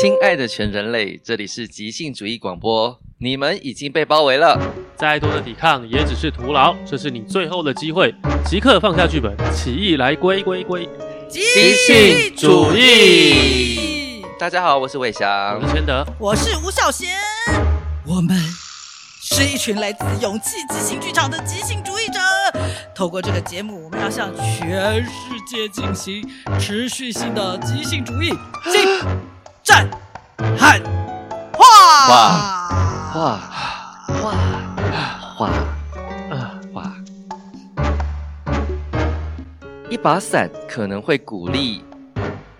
亲爱的全人类，这里是即兴主义广播，你们已经被包围了，再多的抵抗也只是徒劳，这是你最后的机会，即刻放下剧本，起义来归归归，即兴主义。大家好，我是魏翔，我是千德，我是吴小贤，我们是一群来自勇气即兴剧场的即兴主义者。透过这个节目，我们要向全世界进行持续性的即兴主义。战喊话哇哇哇哇哇！一把伞可能会鼓励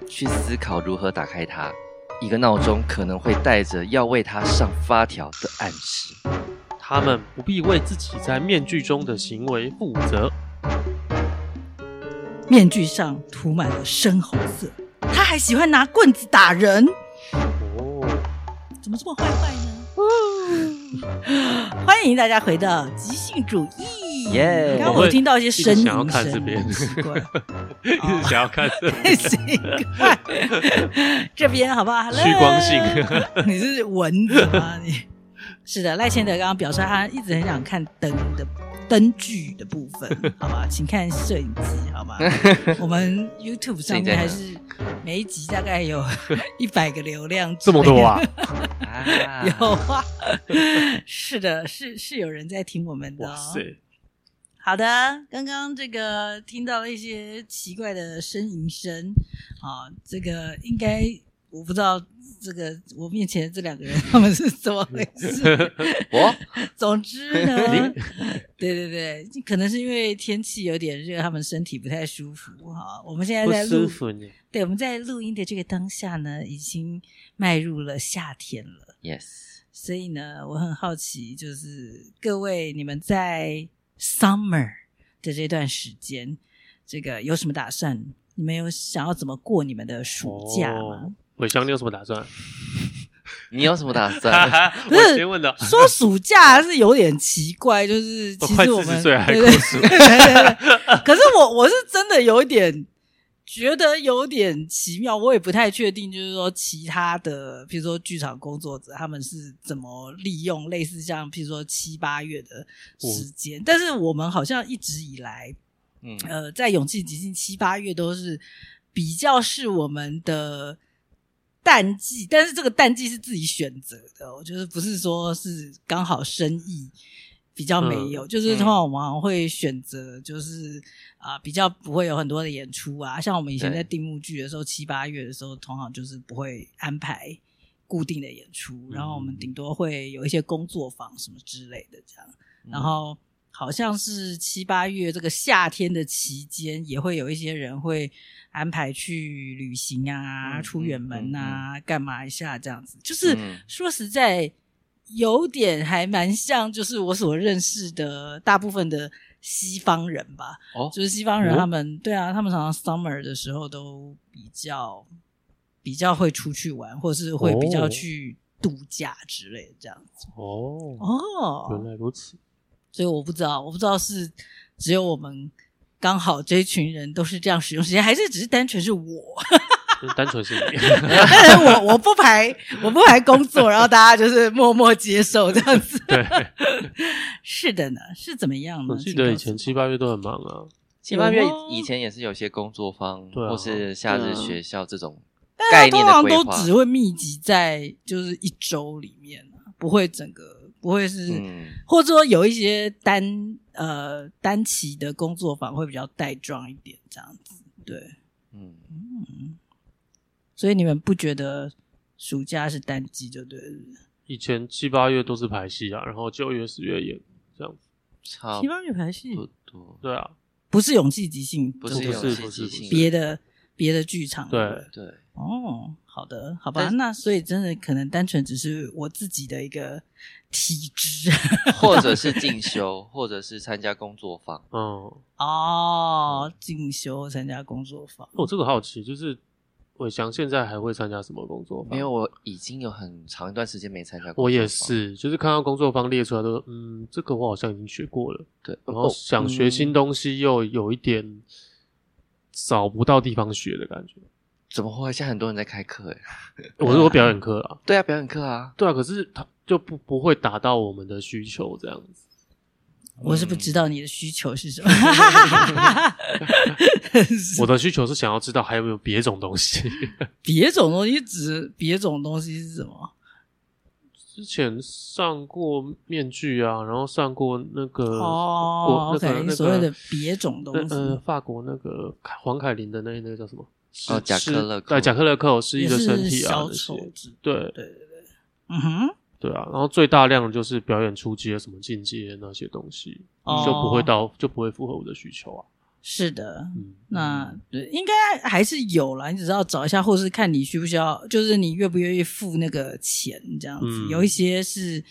去思考如何打开它，一个闹钟可能会带着要为它上发条的暗示。他们不必为自己在面具中的行为负责。面具上涂满了深红色。他还喜欢拿棍子打人。哦，怎么这么坏坏呢？欢迎大家回到即兴主义。耶！刚刚我听到一些声音，想要看这边，奇怪，一直想要看这边，奇怪，这边好不好？趋光性，你是蚊子吗？你是的，赖千德刚刚表示他一直很想看灯的。灯具的部分，好吧，请看摄影机，好吗？我们 YouTube 上面还是每一集大概有 一百个流量，这么多啊？有啊，是的，是是有人在听我们的哦。哇塞，好的，刚刚这个听到了一些奇怪的呻吟声，啊，这个应该我不知道。这个我面前的这两个人，他们是怎么回事？我 总之呢，对对对，可能是因为天气有点热，他们身体不太舒服哈。我们现在在录，对，我们在录音的这个当下呢，已经迈入了夏天了。Yes，所以呢，我很好奇，就是各位你们在 summer 的这段时间，这个有什么打算？你们有想要怎么过你们的暑假吗？哦伟翔，你有什么打算？你有什么打算？不是先问的，说暑假是有点奇怪，就是其实我们对对对，可是我我是真的有一点觉得有点奇妙，我也不太确定，就是说其他的，比如说剧场工作者他们是怎么利用类似像，譬如说七八月的时间，但是我们好像一直以来，嗯呃，在勇气即兴七八月都是比较是我们的。淡季，但是这个淡季是自己选择的，我就是不是说是刚好生意比较没有，嗯、就是通常我们会选择就是啊、呃、比较不会有很多的演出啊，像我们以前在定目剧的时候，七八月的时候，通常就是不会安排固定的演出，然后我们顶多会有一些工作坊什么之类的这样，然后好像是七八月这个夏天的期间，也会有一些人会。安排去旅行啊，出远门啊，干嘛一下这样子？就是说实在，有点还蛮像，就是我所认识的大部分的西方人吧。哦，就是西方人，他们对啊，他们常常 summer 的时候都比较比较会出去玩，或是会比较去度假之类的这样子。哦哦，原来如此。所以我不知道，我不知道是只有我们。刚好这一群人都是这样使用时间，还是只是单纯是我？单纯是你。我我不排我不排工作，然后大家就是默默接受这样子。对，是的呢，是怎么样呢？我记得以前七八月都很忙啊，七八月以前也是有些工作坊，或是夏日学校这种概念的规划，但通常都只会密集在就是一周里面，不会整个。不会是，嗯、或者说有一些单呃单期的工作坊会比较带状一点，这样子，对，嗯。嗯，所以你们不觉得暑假是淡季就对了？以前七八月都是排戏啊，然后九月十月也这样子，七八月排戏？不多，对啊，不是勇气即兴，不是勇气即兴，别的别的剧场，对对，对。哦。好的，好吧，那所以真的可能单纯只是我自己的一个体质，或者是进修，或者是参加工作坊。嗯，哦，进修参加工作坊。我这个好奇，就是伟翔现在还会参加什么工作坊？因为我已经有很长一段时间没参加工作坊。我也是，就是看到工作坊列出来都说，嗯，这个我好像已经学过了。对，然后想学新东西，又有一点找不到地方学的感觉。怎么会？现在很多人在开课，哎，我是说表演课啊。对啊，表演课啊。对啊，可是他就不不会达到我们的需求这样子。我是不知道你的需求是什么。我的需求是想要知道还有没有别种东西。别种东西指别种东西是什么？之前上过面具啊，然后上过那个哦，那个所谓的别种东西，呃，法国那个黄凯琳的那那个叫什么？哦，贾克勒对，贾克勒克是一个身体啊，小丑子，对对对对，嗯哼，对啊，然后最大量的就是表演出阶什么进阶那些东西，就不会到就不会符合我的需求啊。是的，嗯、那对，应该还是有啦。你只是要找一下，或是看你需不需要，就是你愿不愿意付那个钱这样子。嗯、有一些是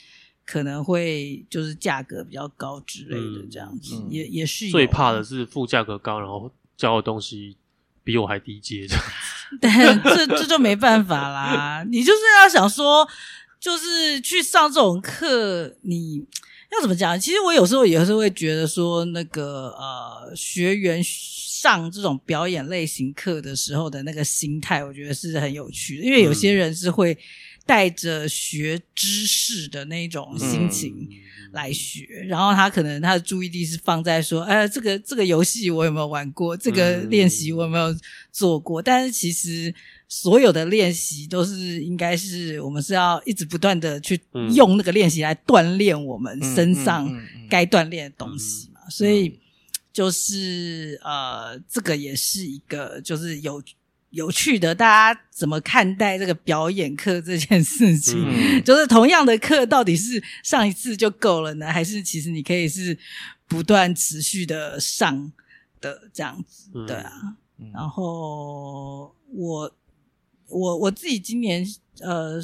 可能会就是价格比较高之类的这样子，嗯、也也是。最怕的是付价格高，然后交的东西比我还低阶这样子。但这这就没办法啦。你就是要想说，就是去上这种课，你。要怎么讲？其实我有时候也是会觉得说，那个呃，学员上这种表演类型课的时候的那个心态，我觉得是很有趣的。因为有些人是会带着学知识的那种心情来学，嗯、然后他可能他的注意力是放在说，哎，这个这个游戏我有没有玩过？这个练习我有没有做过？但是其实。所有的练习都是应该是我们是要一直不断的去用那个练习来锻炼我们身上该锻炼的东西嘛，所以就是呃，这个也是一个就是有有趣的，大家怎么看待这个表演课这件事情？就是同样的课到底是上一次就够了呢，还是其实你可以是不断持续的上的这样子？对啊，然后我。我我自己今年呃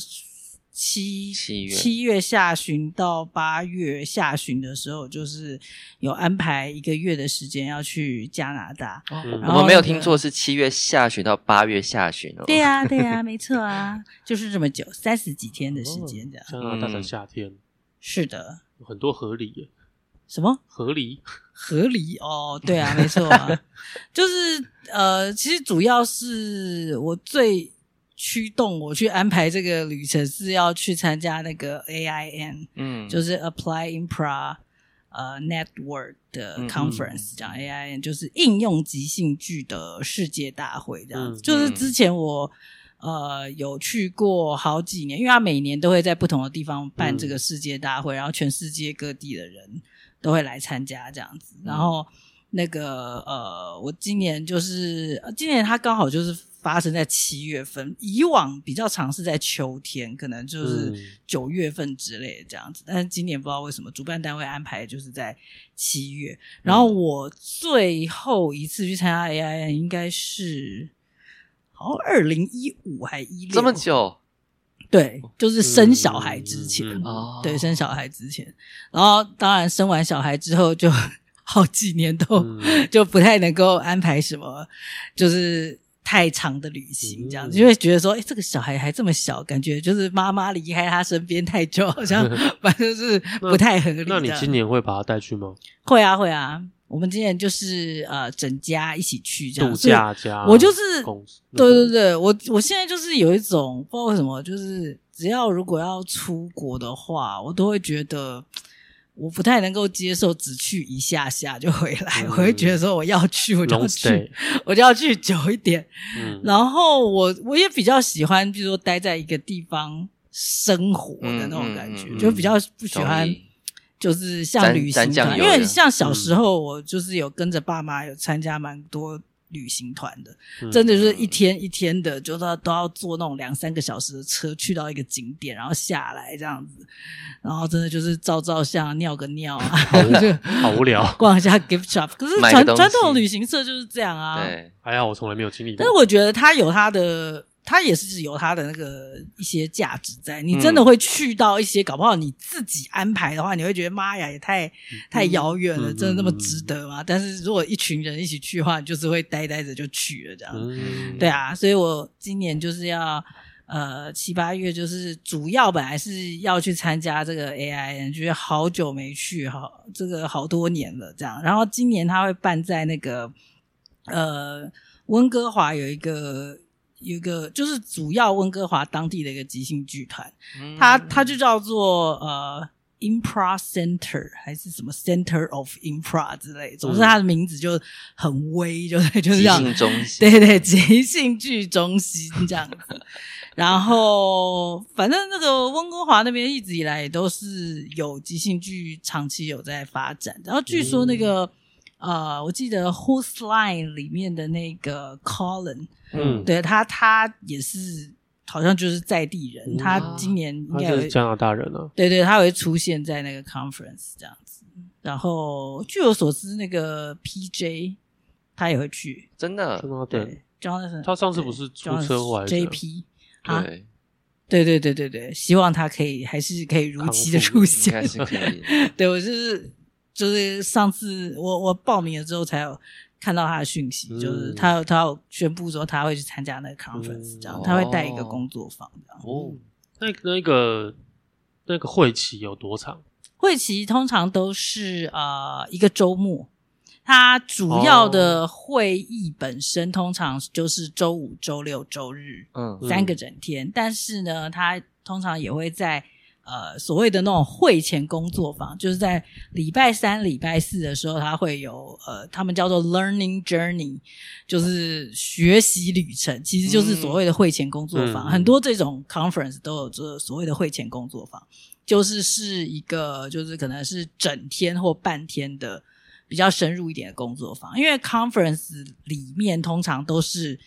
七七月七月下旬到八月下旬的时候，就是有安排一个月的时间要去加拿大。我们没有听错，是七月下旬到八月下旬哦。对呀、啊，对呀、啊，没错啊，就是这么久，三十几天的时间这样。加拿大的夏天、嗯、是的，有很多河狸。什么河狸？河狸哦，对啊，没错啊，就是呃，其实主要是我最。驱动我去安排这个旅程是要去参加那个 AIN，嗯，就是 Apply Improv 呃 Network 的 conference，讲、嗯嗯、AIN 就是应用即兴剧的世界大会这样子。嗯、就是之前我呃有去过好几年，因为他每年都会在不同的地方办这个世界大会，嗯、然后全世界各地的人都会来参加这样子。然后那个呃，我今年就是今年他刚好就是。发生在七月份，以往比较常是在秋天，可能就是九月份之类的这样子。嗯、但是今年不知道为什么主办单位安排就是在七月。然后我最后一次去参加 AIN 应该是好像二零一五还一六，这么久？对，就是生小孩之前。嗯嗯、对，生小孩之前。然后当然生完小孩之后，就 好几年都、嗯、就不太能够安排什么，就是。太长的旅行，这样子，就会觉得说，哎，这个小孩还这么小，感觉就是妈妈离开他身边太久，好像 反正是不太合理。那你今年会把他带去吗？会啊，会啊。我们今年就是呃，整家一起去这样。度假家，我就是，对对对，我我现在就是有一种不知道为什么，就是只要如果要出国的话，我都会觉得。我不太能够接受只去一下下就回来，嗯、我会觉得说我要去我就要去我就要去久一点。嗯、然后我我也比较喜欢，比如说待在一个地方生活的那种感觉，就比较不喜欢就是像旅行团，因为像小时候我就是有跟着爸妈有参加蛮多。旅行团的，真的就是一天一天的，就都都要坐那种两三个小时的车去到一个景点，然后下来这样子，然后真的就是照照相、尿个尿啊，就好无聊。逛一下 gift shop，可是传传统旅行社就是这样啊。对，还好我从来没有经历过。但是我觉得他有他的。它也是有它的那个一些价值在，你真的会去到一些，搞不好你自己安排的话，你会觉得妈呀，也太太遥远了，真的那么值得吗？但是如果一群人一起去的话，你就是会呆呆着就去了这样。对啊，所以我今年就是要呃七八月，就是主要本来是要去参加这个 AIN，觉得好久没去，好这个好多年了这样。然后今年他会办在那个呃温哥华有一个。有一个就是主要温哥华当地的一个即兴剧团，嗯、它它就叫做呃 Impro Center 还是什么 Center of Impro 之类，总之它的名字就很威，就就是这样。即兴中心，对对，即兴剧中心这样子。然后反正那个温哥华那边一直以来也都是有即兴剧长期有在发展，然后据说那个。嗯呃，我记得《Whose Line》里面的那个 Colin，嗯，对他，他也是好像就是在地人，嗯、他今年应该是加拿大人了。对对，他会出现在那个 conference 这样子。然后据我所知，那个 PJ 他也会去，真的，对，Jonathan，他上次不是出车祸？JP 啊，对对对对对，希望他可以还是可以如期的出现，应该是可以。对我就是。就是上次我我报名了之后才有看到他的讯息，嗯、就是他有他有宣布说他会去参加那个 conference，这样、嗯、他会带一个工作坊这样。哦，那那个那个会期有多长？会期通常都是呃一个周末，它主要的会议本身通常就是周五、周六、周日，嗯，三个整天。嗯、但是呢，它通常也会在。呃，所谓的那种会前工作坊，就是在礼拜三、礼拜四的时候，他会有呃，他们叫做 learning journey，就是学习旅程，其实就是所谓的会前工作坊。嗯、很多这种 conference 都有这所谓的会前工作坊，就是是一个就是可能是整天或半天的比较深入一点的工作坊，因为 conference 里面通常都是。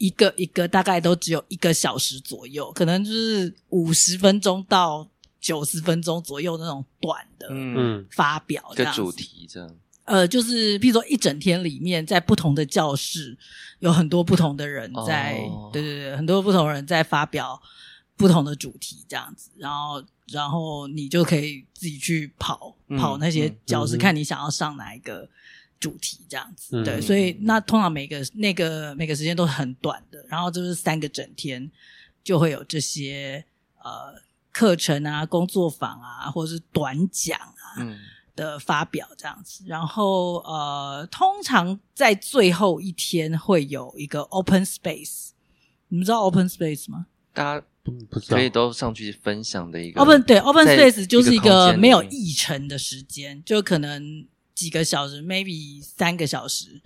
一个一个大概都只有一个小时左右，可能就是五十分钟到九十分钟左右那种短的嗯发表这样，嗯、主题这样。呃，就是譬如说一整天里面，在不同的教室有很多不同的人在，哦、对对对，很多不同人在发表不同的主题这样子，然后然后你就可以自己去跑、嗯、跑那些教室，嗯、看你想要上哪一个。主题这样子，嗯、对，所以那通常每个那个每个时间都很短的，然后就是三个整天就会有这些呃课程啊、工作坊啊，或者是短讲啊、嗯、的发表这样子，然后呃，通常在最后一天会有一个 open space，你们知道 open space 吗？大家不可以都上去分享的一个 open 对 open space 就是一个没有议程的时间，就可能。几个小时，maybe 三个小时，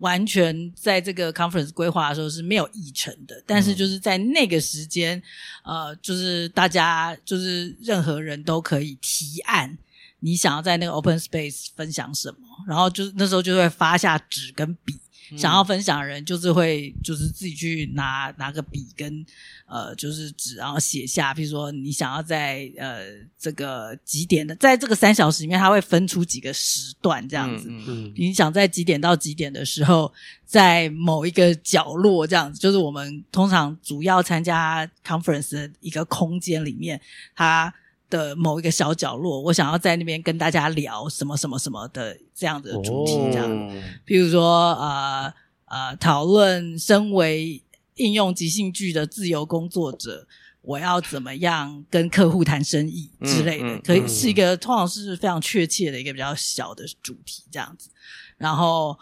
完全在这个 conference 规划的时候是没有议程的。但是就是在那个时间，呃，就是大家就是任何人都可以提案，你想要在那个 open space 分享什么，然后就那时候就会发下纸跟笔。想要分享的人就是会，就是自己去拿拿个笔跟呃，就是纸，然后写下，比如说你想要在呃这个几点的，在这个三小时里面，他会分出几个时段这样子。嗯嗯。你想在几点到几点的时候，在某一个角落这样子，就是我们通常主要参加 conference 的一个空间里面，它。的某一个小角落，我想要在那边跟大家聊什么什么什么的这样的主题，这样，哦、比如说呃呃，讨论身为应用即兴剧的自由工作者，我要怎么样跟客户谈生意之类的，嗯嗯、可以是一个通常是非常确切的一个比较小的主题，这样子，然后。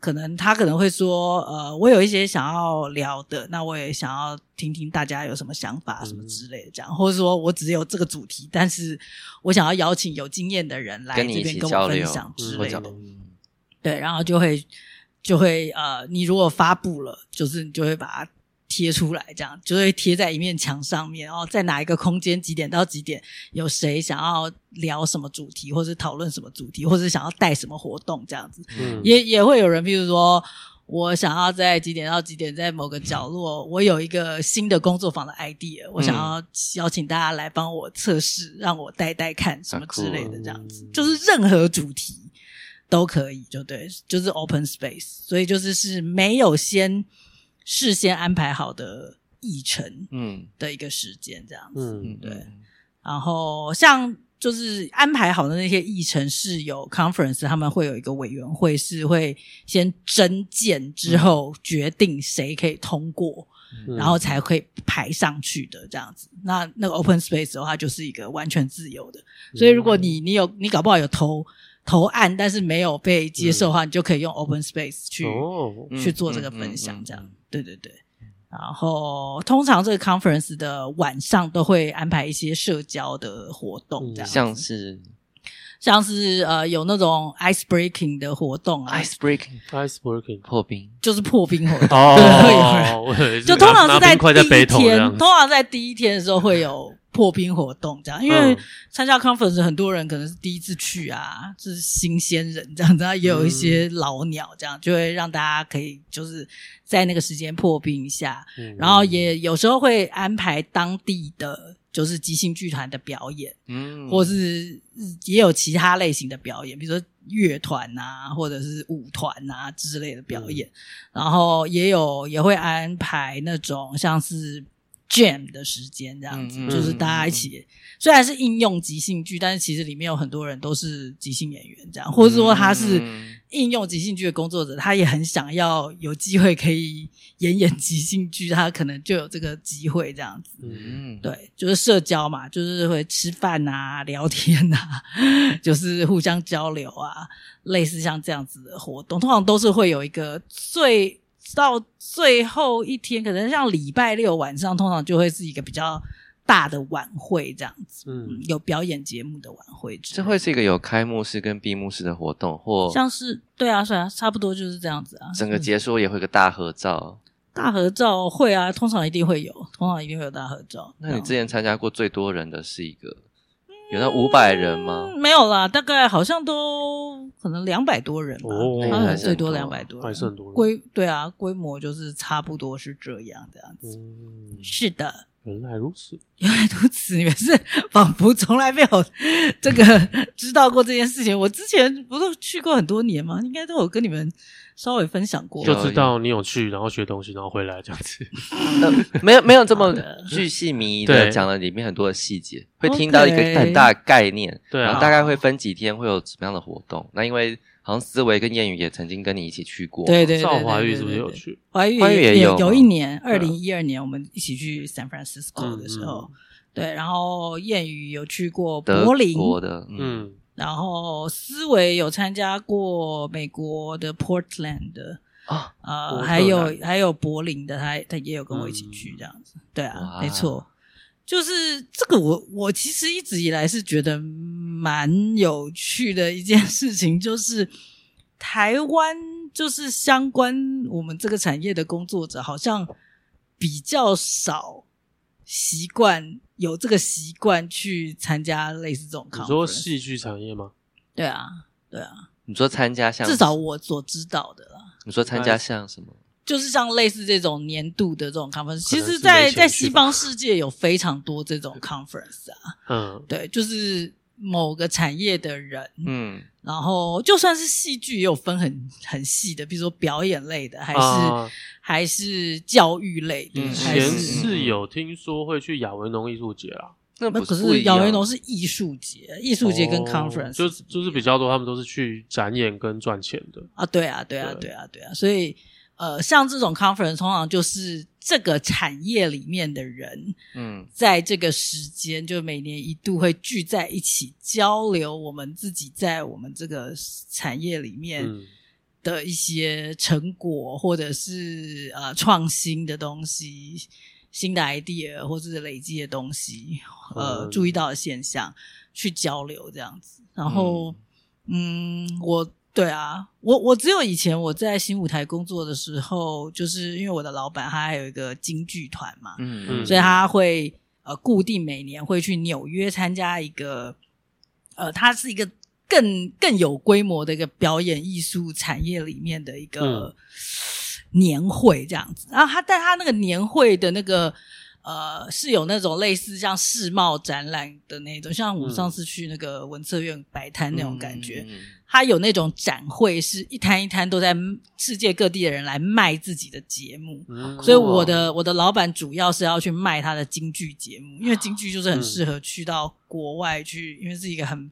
可能他可能会说，呃，我有一些想要聊的，那我也想要听听大家有什么想法，什么之类的，这样，或者说我只有这个主题，但是我想要邀请有经验的人来这边跟我分享之类的，对，然后就会就会呃，你如果发布了，就是你就会把它。贴出来，这样就会贴在一面墙上面。然后在哪一个空间，几点到几点，有谁想要聊什么主题，或是讨论什么主题，或是想要带什么活动，这样子。嗯，也也会有人，譬如说我想要在几点到几点，在某个角落，我有一个新的工作坊的 idea，我想要邀请大家来帮我测试，让我带带看什么之类的，这样子。就是任何主题都可以，就对，就是 open space，所以就是是没有先。事先安排好的议程，嗯，的一个时间这样子，嗯，对。然后像就是安排好的那些议程是有 conference，他们会有一个委员会，是会先征件之后决定谁可以通过，嗯、然后才可以排上去的这样子。那那个 open space 的话，就是一个完全自由的。所以如果你你有你搞不好有投。投案，但是没有被接受的话，嗯、你就可以用 Open Space 去、哦、去做这个分享，这样，嗯嗯嗯、对对对。然后通常这个 conference 的晚上都会安排一些社交的活动，这样、嗯、像是。像是呃有那种 ice breaking 的活动啊，ice breaking ice breaking 破冰。就是破冰活动。哦，就通常是在第一天，通常在第一天的时候会有破冰活动这样，因为参加 conference 很多人可能是第一次去啊，是新鲜人这样子，也有一些老鸟这样，就会让大家可以就是在那个时间破冰一下，然后也有时候会安排当地的。就是即兴剧团的表演，嗯，或是也有其他类型的表演，比如说乐团啊，或者是舞团啊之类的表演，嗯、然后也有也会安排那种像是 jam 的时间这样子，嗯、就是大家一起，嗯、虽然是应用即兴剧，但是其实里面有很多人都是即兴演员这样，或者说他是。应用即兴剧的工作者，他也很想要有机会可以演演即兴剧，他可能就有这个机会这样子。嗯，对，就是社交嘛，就是会吃饭啊、聊天啊，就是互相交流啊，类似像这样子的活动，通常都是会有一个最到最后一天，可能像礼拜六晚上，通常就会是一个比较。大的晚会这样子，嗯，有表演节目的晚会，这会是一个有开幕式跟闭幕式的活动，或像是对啊，是啊，差不多就是这样子啊。整个结束也会有个大合照，大合照会啊，通常一定会有，通常一定会有大合照。那你之前参加过最多人的是一个，有那五百人吗？没有啦，大概好像都可能两百多人吧，好像最多两百多人，还是很多。规对啊，规模就是差不多是这样这样子，是的。原来如此，原来如此，你们是仿佛从来没有这个知道过这件事情。我之前不是去过很多年吗？应该都有跟你们稍微分享过，就知道你有去，然后学东西，然后回来这样子。呃、没有没有这么巨细靡遗的讲了里面很多的细节，会听到一个很大的概念，对、啊，然后大概会分几天会有什么样的活动。那因为。好像思维跟谚语也曾经跟你一起去过，对对对，赵华玉是不是有去？华玉也有，有一年，二零一二年我们一起去 San Francisco 的时候，对，然后谚语有去过柏林的，嗯，然后思维有参加过美国的 Portland 的啊，呃，还有还有柏林的，他他也有跟我一起去这样子，对啊，没错。就是这个，我我其实一直以来是觉得蛮有趣的一件事情，就是台湾就是相关我们这个产业的工作者，好像比较少习惯有这个习惯去参加类似这种。你说戏剧产业吗？对啊，对啊。你说参加像，至少我所知道的啦。你说参加像什么？就是像类似这种年度的这种 conference，其实在，在在西方世界有非常多这种 conference 啊。嗯，对，就是某个产业的人，嗯，然后就算是戏剧也有分很很细的，比如说表演类的，还是、啊、还是教育类的。以前是有听说会去亚维农艺术节啦，那不可是亚维农是艺术节，艺术节跟 conference、哦、就就是比较多，他们都是去展演跟赚钱的啊。对啊，对啊，对啊，对啊，所以。呃，像这种 conference 通常就是这个产业里面的人，嗯，在这个时间就每年一度会聚在一起交流我们自己在我们这个产业里面的一些成果，或者是呃创新的东西、新的 idea 或者是累积的东西，呃，注意到的现象去交流这样子。然后，嗯，我。对啊，我我只有以前我在新舞台工作的时候，就是因为我的老板他还有一个京剧团嘛，嗯嗯，所以他会呃固定每年会去纽约参加一个，呃，它是一个更更有规模的一个表演艺术产业里面的一个年会这样子。然后他但他那个年会的那个呃是有那种类似像世贸展览的那种，像我上次去那个文策院摆摊那种感觉。嗯嗯他有那种展会，是一摊一摊都在世界各地的人来卖自己的节目，嗯、所以我的我的老板主要是要去卖他的京剧节目，因为京剧就是很适合去到国外去，嗯、因为是一个很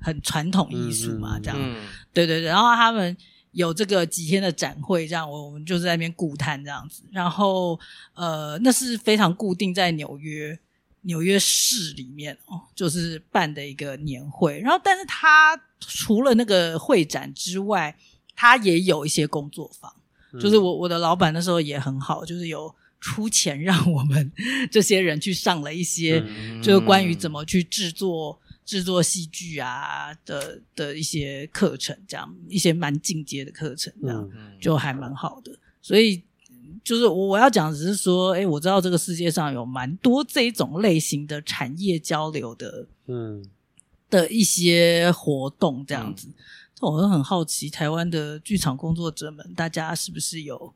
很传统艺术嘛，这样，嗯、对对对。然后他们有这个几天的展会，这样我我们就在那边顾摊这样子。然后呃，那是非常固定在纽约。纽约市里面哦，就是办的一个年会，然后，但是他除了那个会展之外，他也有一些工作坊。嗯、就是我我的老板那时候也很好，就是有出钱让我们 这些人去上了一些，嗯、就是关于怎么去制作制作戏剧啊的的一些课程，这样一些蛮进阶的课程，这样、嗯、就还蛮好的。所以就是我我要讲只是说，哎，我知道这个世界上有蛮多这种类型的产业交流的，嗯，的一些活动这样子。嗯、我很好奇，台湾的剧场工作者们，大家是不是有？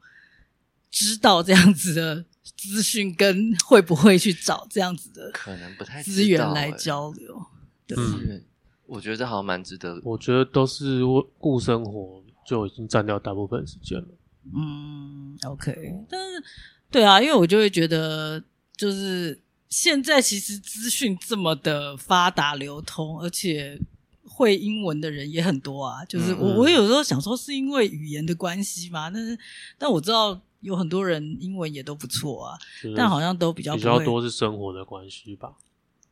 知道这样子的资讯，跟会不会去找这样子的可能不太资源来交流？对，嗯，我觉得好像蛮值得。我觉得都是顾生活就已经占掉大部分时间了。嗯，OK，但是对啊，因为我就会觉得，就是现在其实资讯这么的发达流通，而且会英文的人也很多啊。就是我，嗯，我有时候想说，是因为语言的关系吗？但是，但我知道。有很多人英文也都不错啊，但好像都比较比较多是生活的关系吧。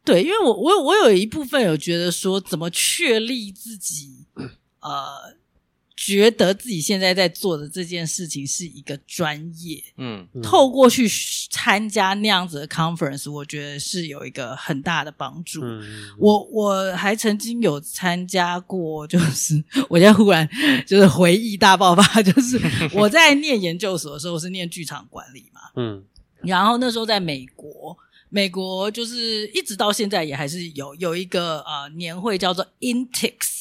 对，因为我我我有一部分有觉得说，怎么确立自己呃。觉得自己现在在做的这件事情是一个专业，嗯，透过去参加那样子的 conference，我觉得是有一个很大的帮助。嗯，我我还曾经有参加过，就是我现在忽然就是回忆大爆发，就是我在念研究所的时候是念剧场管理嘛，嗯，然后那时候在美国，美国就是一直到现在也还是有有一个呃年会叫做 INTIX。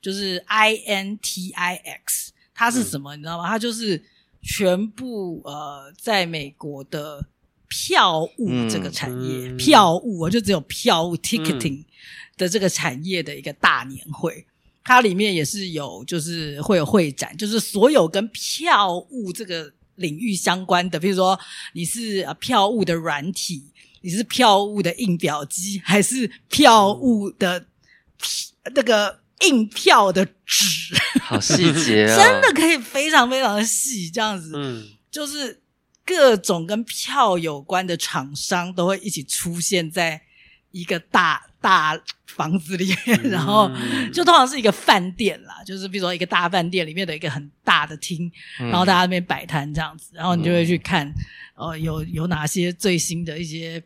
就是 I N T I X，它是什么？你知道吗？它就是全部呃，在美国的票务这个产业，票务啊，就只有票务 ticketing 的这个产业的一个大年会。它里面也是有，就是会有会展，就是所有跟票务这个领域相关的，比如说你是呃票务的软体，你是票务的印表机，还是票务的那个。印票的纸，好细节啊！真的可以非常非常的细，这样子，嗯，就是各种跟票有关的厂商都会一起出现在一个大大房子里面，嗯、然后就通常是一个饭店啦，就是比如说一个大饭店里面的一个很大的厅，嗯、然后大家在那边摆摊这样子，然后你就会去看，嗯、呃，有有哪些最新的一些。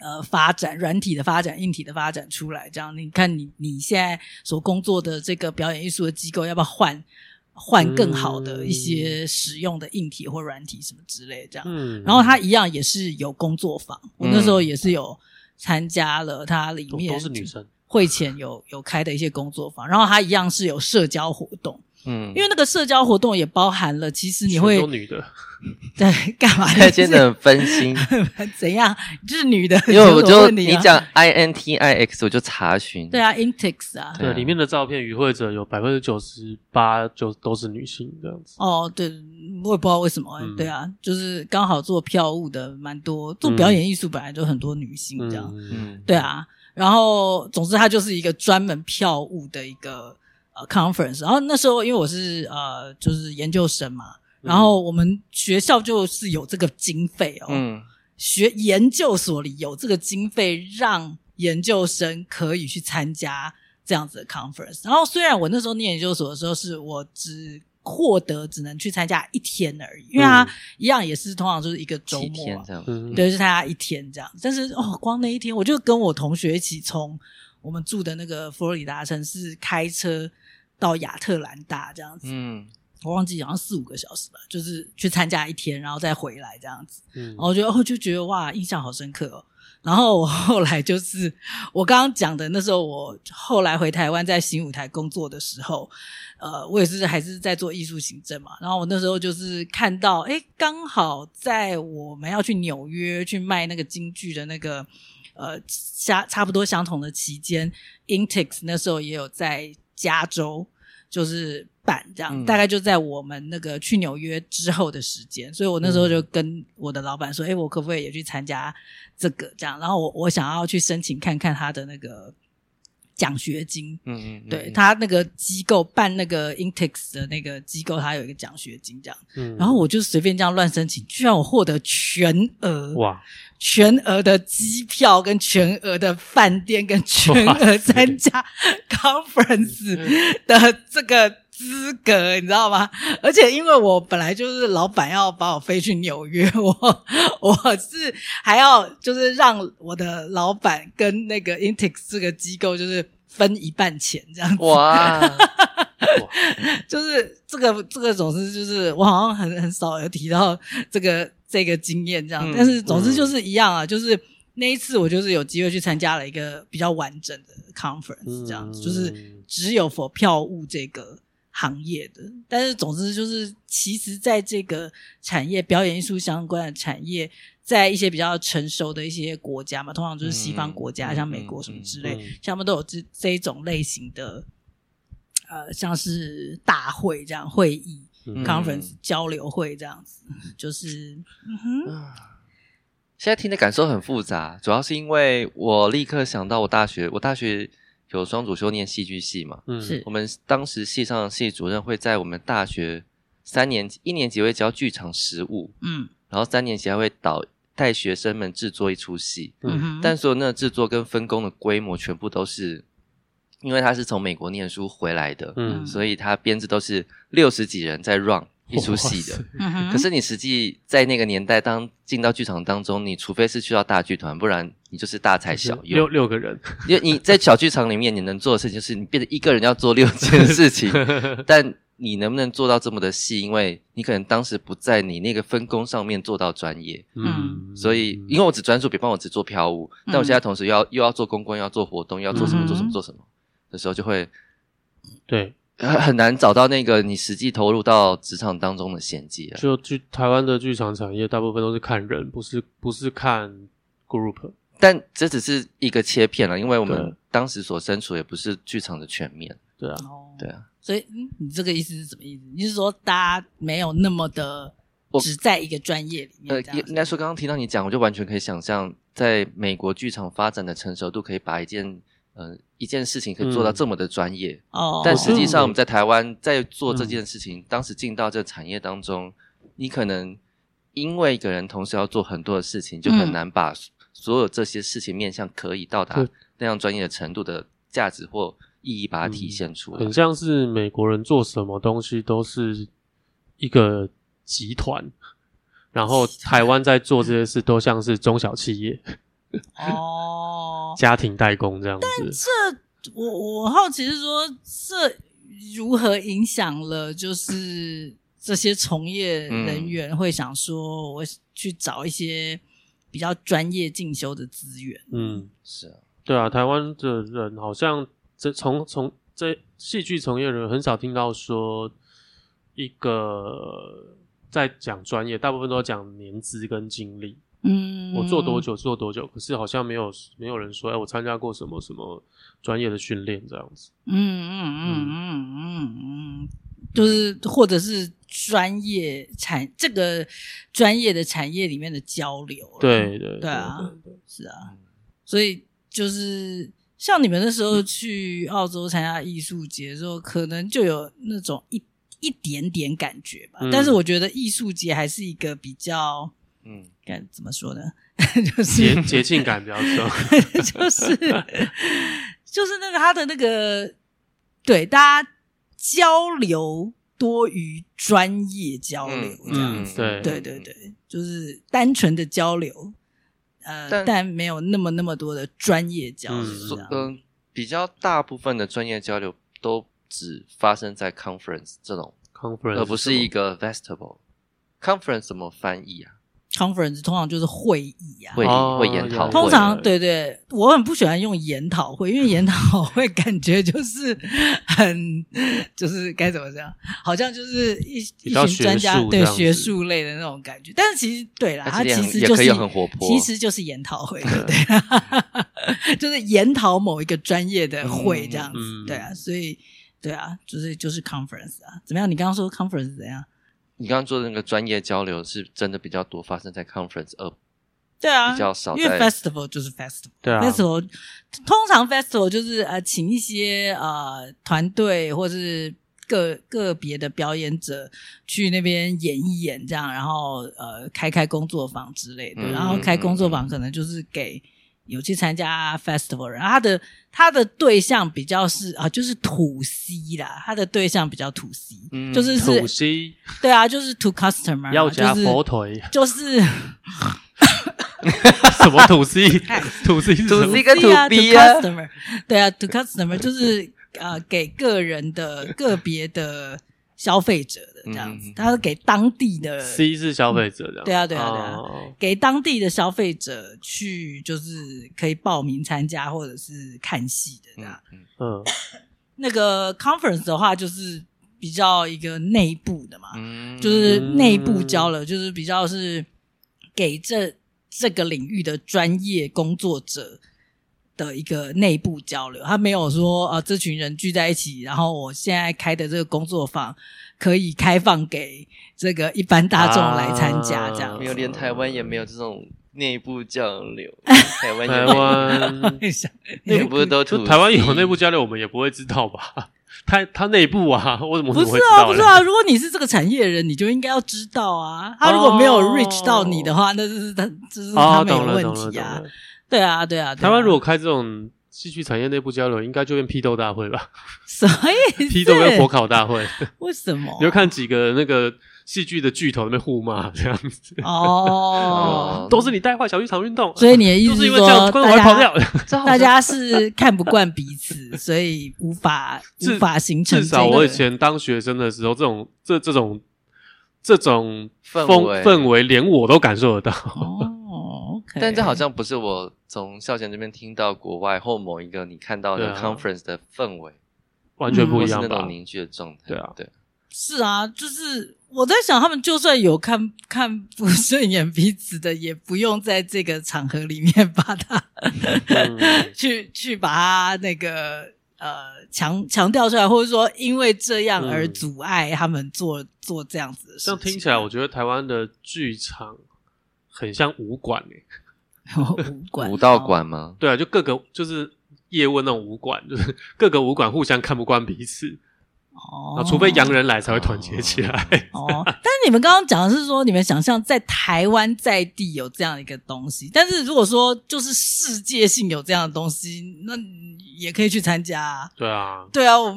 呃，发展软体的发展，硬体的发展出来，这样你看你你现在所工作的这个表演艺术的机构，要不要换换更好的一些使用的硬体或软体什么之类这样？嗯，然后它一样也是有工作坊，嗯、我那时候也是有参加了，它里面都是女生，会前有有开的一些工作坊，然后它一样是有社交活动。嗯，因为那个社交活动也包含了，其实你会女的，对，干嘛？真的很分心，怎样？就是女的，因为我就你讲 I N T I X，我就查询。对啊，INTIX 啊，对，里面的照片与会者有百分之九十八就都是女性这样子。哦，对，我也不知道为什么，对啊，就是刚好做票务的蛮多，做表演艺术本来就很多女性这样，嗯，对啊，然后总之它就是一个专门票务的一个。conference，然后那时候因为我是呃就是研究生嘛，然后我们学校就是有这个经费哦，嗯，学研究所里有这个经费，让研究生可以去参加这样子的 conference。然后虽然我那时候念研究所的时候，是我只获得只能去参加一天而已，因为他一样也是通常就是一个周末这样，对，就参加一天这样。但是哦，光那一天，我就跟我同学一起从我们住的那个佛罗里达城市开车。到亚特兰大这样子，嗯，我忘记好像四五个小时吧，就是去参加一天，然后再回来这样子，嗯，然后我觉得哦，就觉得哇，印象好深刻哦。然后我后来就是我刚刚讲的，那时候我后来回台湾在新舞台工作的时候，呃，我也是还是在做艺术行政嘛。然后我那时候就是看到，哎，刚好在我们要去纽约去卖那个京剧的那个，呃，相差不多相同的期间，Intex 那时候也有在。加州就是办这样，嗯、大概就在我们那个去纽约之后的时间，所以我那时候就跟我的老板说：“哎、嗯欸，我可不可以也去参加这个？这样，然后我我想要去申请看看他的那个奖学金。嗯”嗯嗯，对他那个机构办那个 Intex 的那个机构，他有一个奖学金这样。嗯，然后我就随便这样乱申请，居然我获得全额哇！全额的机票跟全额的饭店跟全额参加 conference 的这个资格，你知道吗？而且因为我本来就是老板要把我飞去纽约，我 我是还要就是让我的老板跟那个 Intex 这个机构就是分一半钱这样子。哇，就是这个这个总是就是我好像很很少有提到这个这个经验这样，嗯、但是总之就是一样啊，嗯、就是那一次我就是有机会去参加了一个比较完整的 conference 这样就是只有 for 票务这个。行业的，但是总之就是，其实在这个产业，表演艺术相关的产业，在一些比较成熟的一些国家嘛，通常就是西方国家，嗯、像美国什么之类，嗯嗯、像他们都有这这一种类型的，呃，像是大会这样会议、嗯、conference 交流会这样子，就是，嗯哼。现在听的感受很复杂，主要是因为我立刻想到我大学，我大学。有双主修念戏剧系嘛？嗯，是我们当时系上的系主任会在我们大学三年级一年级会教剧场实务，嗯，然后三年级还会导带学生们制作一出戏，嗯哼，但所有那个制作跟分工的规模全部都是，因为他是从美国念书回来的，嗯，所以他编制都是六十几人在 run。一出戏的，可是你实际在那个年代，当进到剧场当中，你除非是去到大剧团，不然你就是大材小用。六六个人，因为你在小剧场里面，你能做的事情就是你变成一个人要做六件事情，但你能不能做到这么的细？因为你可能当时不在你那个分工上面做到专业，嗯，所以因为我只专注，比方我只做票务，但我现在同时要又要做公关，要做活动，要做什么做什么做什么的时候，就会对。很难找到那个你实际投入到职场当中的衔接啊。就剧台湾的剧场产业，大部分都是看人，不是不是看 group。但这只是一个切片了，因为我们当时所身处也不是剧场的全面。对啊，对啊。所以，嗯，你这个意思是什么意思？你是说大家没有那么的只在一个专业里面？呃，应该说，刚刚听到你讲，我就完全可以想象，在美国剧场发展的成熟度，可以把一件。呃，一件事情可以做到这么的专业，哦、嗯，但实际上我们在台湾在做这件事情，嗯、当时进到这个产业当中，你可能因为一个人同时要做很多的事情，就很难把所有这些事情面向可以到达那样专业的程度的价值或意义，把它体现出来。嗯、很像是美国人做什么东西都是一个集团，然后台湾在做这些事都像是中小企业。哦，家庭代工这样子。但这我我好奇是说，这如何影响了就是这些从业人员会想说，我去找一些比较专业进修的资源。嗯，是啊，对啊，台湾的人好像这从从这戏剧从业人很少听到说一个在讲专业，大部分都讲年资跟经历。嗯，我做多久做多久，可是好像没有没有人说，哎，我参加过什么什么专业的训练这样子。嗯嗯嗯嗯嗯嗯，就是或者是专业产这个专业的产业里面的交流。对对对啊，是啊，所以就是像你们那时候去澳洲参加艺术节的时候，可能就有那种一一点点感觉吧。但是我觉得艺术节还是一个比较。嗯，该怎么说呢？就是节节庆感比较重，就是就是那个他的那个对大家交流多于专业交流这样子，对对对对，就是单纯的交流，呃，但，但没有那么那么多的专业交流。嗯，嗯，比较大部分的专业交流都只发生在 conference 这种 conference，而不是一个 festival。conference 怎么翻译啊？Conference 通常就是会议啊，会议会研讨会。通常对对，我很不喜欢用研讨会，因为研讨会感觉就是很就是该怎么讲，好像就是一一群专家对学术类的那种感觉。但是其实对啦，它其实就是很活泼，其实就是研讨会，对不对？就是研讨某一个专业的会这样子，对啊，所以对啊，就是就是 conference 啊，怎么样？你刚刚说 conference 怎样？你刚刚做的那个专业交流是真的比较多发生在 conference，二对啊，比较少因为 festival 就是 festival，对啊，festival 通常 festival 就是呃请一些呃团队或是个个别的表演者去那边演一演这样，然后呃开开工作坊之类的，嗯、然后开工作坊可能就是给有去参加 festival，然后他的他的对象比较是啊，就是土 C 啦，他的对象比较土 C，嗯，就是土 C，对啊，就是土 customer，要加火腿，就是 什么土 C，土 C，土 C 跟土 B 啊，对啊，to customer 就是啊，给个人的个别的。消费者的这样子，他是给当地的 C 是消费者的，对啊对啊对啊，给当地的消费者去就是可以报名参加或者是看戏的这样。嗯，那个 conference 的话就是比较一个内部的嘛，就是内部交流，就是比较是给这这个领域的专业工作者。的一个内部交流，他没有说啊，这群人聚在一起，然后我现在开的这个工作坊可以开放给这个一般大众来参加，这样、啊、没有，连台湾也没有这种内部交流。台湾，台湾内部都土，台湾有内部交流，我们也不会知道吧？他他内部啊，我怎么会知道？不是啊，不是啊。如果你是这个产业的人，你就应该要知道啊。他如果没有 reach 到你的话，哦、那就是他，就是他没有问题啊。对啊，对啊，台湾如果开这种戏剧产业内部交流，应该就变批斗大会吧？什么意思？批斗跟火烤大会？为什么？你就看几个那个戏剧的巨头在那边互骂这样子哦，都是你带坏小剧场运动，所以你的意思是说，观众会跑掉，大家是看不惯彼此，所以无法 无法形成。至少我以前当学生的时候，这种这这种这种氛围氛围，连我都感受得到。但这好像不是我从孝贤这边听到国外或某一个你看到的 conference 的氛围，完全不一样，那种凝聚的状态。对啊，对，是啊，就是我在想，他们就算有看看不顺眼彼此的，也不用在这个场合里面把他 去去把他那个呃强强调出来，或者说因为这样而阻碍他们做做这样子的事情。这样听起来，我觉得台湾的剧场。很像武馆诶、欸，武馆、武道馆吗？对啊，就各个就是叶问那种武馆，就是各个武馆互相看不惯彼此哦，除非洋人来才会团结起来哦。哦，但是你们刚刚讲的是说，你们想象在台湾在地有这样一个东西，但是如果说就是世界性有这样的东西，那也可以去参加啊。对啊，对啊，我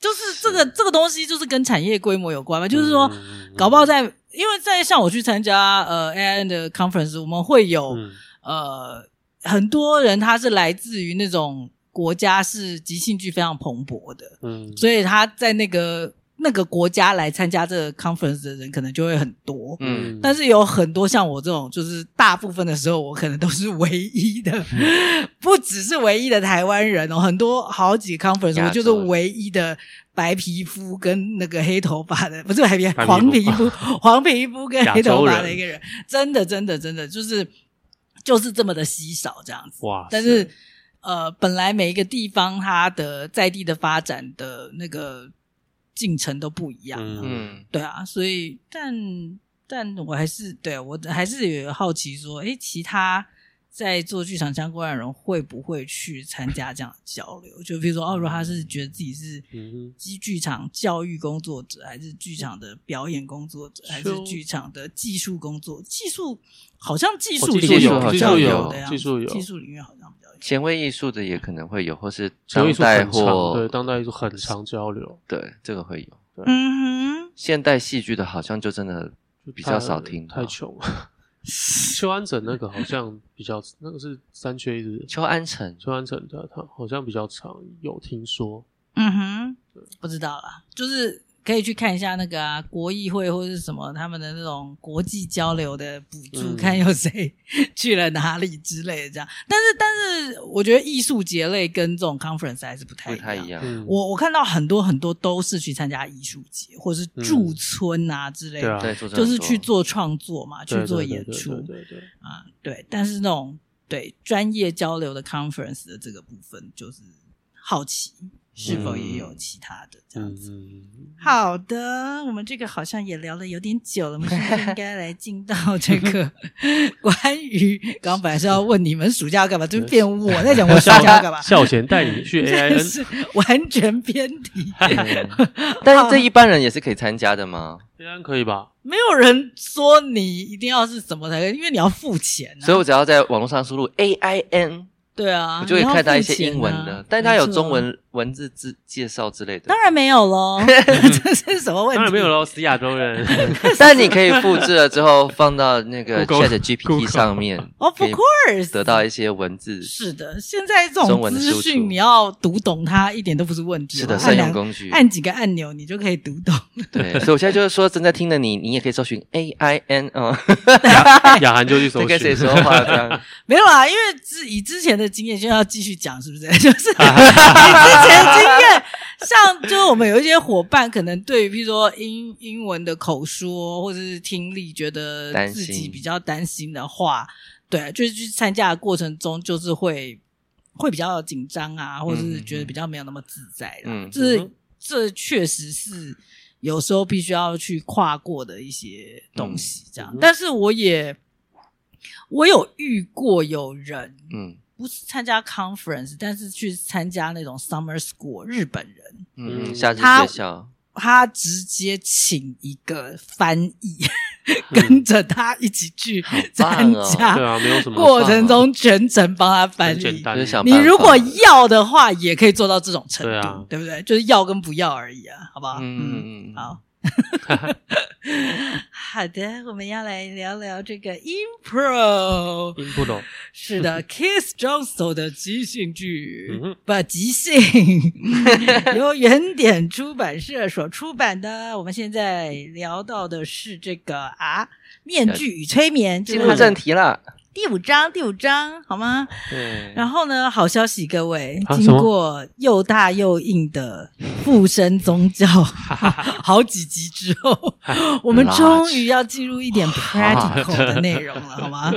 就是这个这个东西就是跟产业规模有关嘛，就是说搞不好在。因为在像我去参加呃 AIN 的 conference，我们会有、嗯、呃很多人，他是来自于那种国家是即兴剧非常蓬勃的，嗯，所以他在那个那个国家来参加这个 conference 的人可能就会很多，嗯，但是有很多像我这种，就是大部分的时候我可能都是唯一的，嗯、不只是唯一的台湾人哦，很多好几个 conference 我就是唯一的。白皮肤跟那个黑头发的，不是白皮肤，黄皮肤，黄皮肤跟黑头发的一个人，真的，真的，真的，就是就是这么的稀少这样子。哇！但是呃，本来每一个地方它的在地的发展的那个进程都不一样，嗯，对啊，所以但但我还是对我还是有好奇说，诶，其他。在做剧场相关的人会不会去参加这样的交流？就比如说，哦，如果他是觉得自己是剧剧场教育工作者，还是剧场的表演工作者，还是剧场的技术工作？技术好像技术领域好像有的样子，技术有技术里面好像。前卫艺术的也可能会有，或是当代或对当代艺术很常交流，对这个会有。对嗯哼，现代戏剧的好像就真的比较少听，太穷了。邱安成那个好像比较，那个是三缺一的。邱安成，邱安成的他好像比较常，有听说。嗯哼，不知道啦，就是。可以去看一下那个啊，国议会或者是什么他们的那种国际交流的补助，嗯、看有谁去了哪里之类的这样。但是，但是我觉得艺术节类跟这种 conference 还是不太。不太一样。嗯、我我看到很多很多都是去参加艺术节或者是驻村啊之类的，嗯、就是去做创作嘛，去做演出。对对，对对对。啊，对。但是那种对专业交流的 conference 的这个部分，就是好奇。是否也有其他的这样子？嗯、好的，我们这个好像也聊了有点久了，我们是不是应该来进到这个 关于刚刚本来是要问你们暑假要干嘛，就变我在讲我 暑假要干嘛？孝贤带你去 AIN 是完全偏题。但是这一般人也是可以参加的吗？AIN 可以吧？没有人说你一定要是什么才可以，因为你要付钱、啊，所以我只要在网络上输入 AIN。对啊，我就会看到一些英文的，但它有中文文字之介绍之类的。当然没有喽，这是什么问题？当然没有喽，死亚洲人。但你可以复制了之后放到那个 Chat GPT 上面，Of course，得到一些文字。是的，现在这种资讯你要读懂它一点都不是问题。是的，善用工具，按几个按钮你就可以读懂。对，所以我现在就是说，正在听的你，你也可以搜寻 A I N 哦。雅涵就去搜寻。跟谁说话这样？没有啊，因为之以之前的经验就要继续。去讲是不是？就是经验，像就是我们有一些伙伴，可能对于譬如说英英文的口说或者是听力，觉得自己比较担心的话，对，就是去参加的过程中，就是会会比较紧张啊，或者是觉得比较没有那么自在。嗯，这这确实是有时候必须要去跨过的一些东西。这样，但是我也我有遇过有人，嗯。不是参加 conference，但是去参加那种 summer school。日本人，嗯，夏季学校，他直接请一个翻译，跟着他一起去参加。对啊，没有什么过程中全程帮他翻译。你如果要的话，也可以做到这种程度，对不对？就是要跟不要而已啊，好不好？嗯嗯，好。好的，我们要来聊聊这个 Impro。Impro 是的，Keith Johnstone 的即兴剧，嗯、哼不即兴，由原点出版社所出版的。我们现在聊到的是这个啊，面具与催眠，进入正题了。第五章，第五章，好吗？对。然后呢，好消息，各位，经过又大又硬的附身宗教 好几集之后，我们终于要进入一点 practical 的内容了，好吗？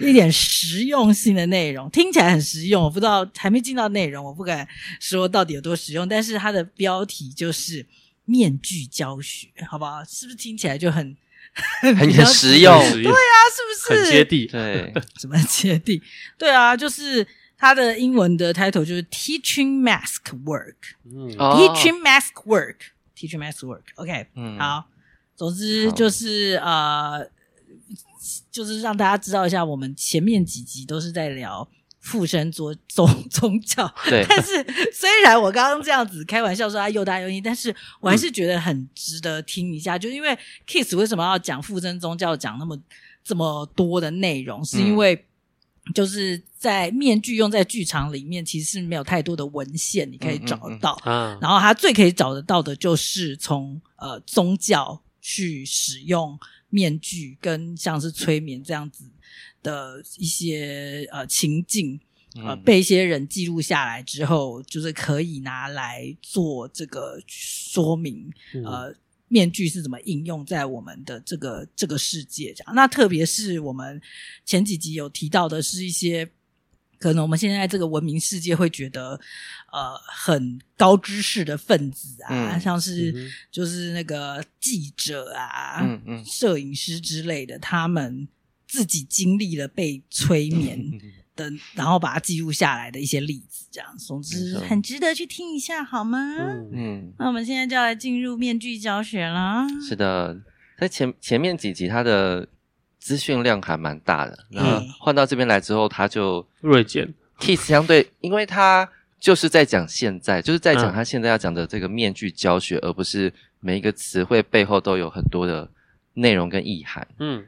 一点实用性的内容，听起来很实用。我不知道还没进到内容，我不敢说到底有多实用。但是它的标题就是面具教学，好不好？是不是听起来就很？很很实用，对啊，是不是？很接地，对，什么接地？对啊，就是它的英文的 title 就是 Teaching Mask Work，嗯，Teaching Mask Work，Teaching Mask Work，OK，嗯，好，总之就是呃，就是让大家知道一下，我们前面几集都是在聊。附身做宗 宗教，对，但是虽然我刚刚这样子开玩笑说他又大又硬，但是我还是觉得很值得听一下。嗯、就因为 Keith 为什么要讲附身宗教，讲那么这么多的内容，是因为就是在面具用在剧场里面，其实是没有太多的文献你可以找得到。嗯，嗯，嗯，然后他最可以找得到的就是从呃宗教去使用面具跟像是催眠这样子。的一些呃情境，呃被一些人记录下来之后，就是可以拿来做这个说明，呃，面具是怎么应用在我们的这个这个世界这样。那特别是我们前几集有提到的是一些可能我们现在这个文明世界会觉得呃很高知识的分子啊，嗯、像是就是那个记者啊、嗯嗯、摄影师之类的，他们。自己经历了被催眠的，然后把它记录下来的一些例子，这样，总之很值得去听一下，好吗？嗯，那我们现在就要来进入面具教学啦。是的，在前前面几集，它的资讯量还蛮大的，然后换到这边来之后，它就锐减。Kiss 相对，因为他就是在讲现在，就是在讲他现在要讲的这个面具教学，而不是每一个词汇背后都有很多的内容跟意涵。嗯，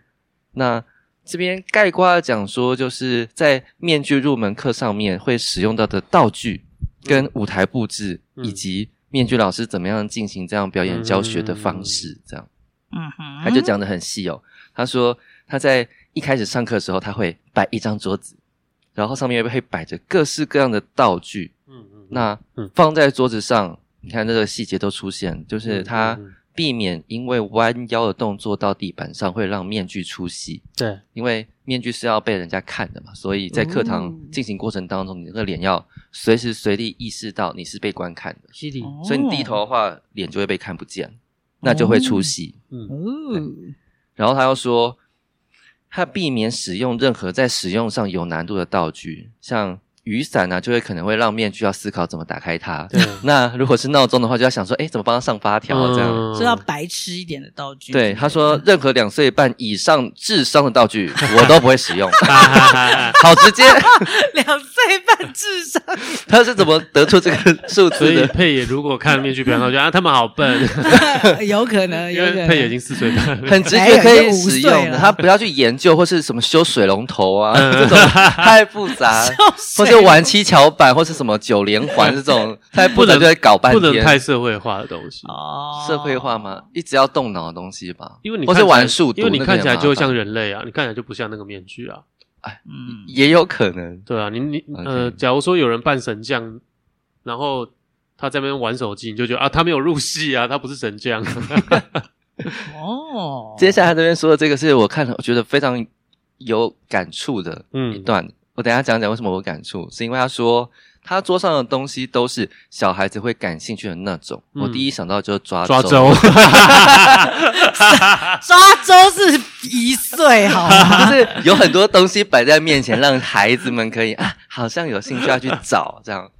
那。这边概括的讲说，就是在面具入门课上面会使用到的道具、跟舞台布置，以及面具老师怎么样进行这样表演教学的方式，这样。嗯哼，他就讲的很细哦。他说他在一开始上课的时候，他会摆一张桌子，然后上面会摆着各式各样的道具。嗯嗯，那放在桌子上，你看这个细节都出现，就是他避免因为弯腰的动作到地板上会让面具出戏。对，因为面具是要被人家看的嘛，所以在课堂进行过程当中，你那个脸要随时随地意识到你是被观看的。是的，所以你低头的话，脸就会被看不见，那就会出戏。嗯，然后他又说，他避免使用任何在使用上有难度的道具，像。雨伞呢、啊，就会可能会让面具要思考怎么打开它。对，那如果是闹钟的话，就要想说，哎，怎么帮他上发条这样？所以要白痴一点的道具。对，他说，任何两岁半以上智商的道具，我都不会使用。好直接，两岁半智商。他是怎么得出这个数字的？所以佩野如果看面具表演，我觉得啊，他们好笨。有可能，有可能。佩野已经四岁半，很直接可以使用的。他不要去研究或是什么修水龙头啊，嗯、这种太复杂。就玩七巧板或是什么九连环这种，太不能就会搞半天，不能太社会化的东西哦。社会化吗？一直要动脑的东西吧？因为你或是玩数独，因为你看起来就会像人类啊，你看起来就不像那个面具啊。哎，嗯，也有可能。对啊，你你呃，假如说有人扮神将，然后他在那边玩手机，你就觉得啊，他没有入戏啊，他不是神将。哦，接下来这边说的这个是我看了，我觉得非常有感触的一段。我等一下讲讲为什么我感触，是因为他说他桌上的东西都是小孩子会感兴趣的那种。嗯、我第一想到就是抓抓周，抓周是一岁，好吗？就是有很多东西摆在面前，让孩子们可以啊，好像有兴趣要去找这样。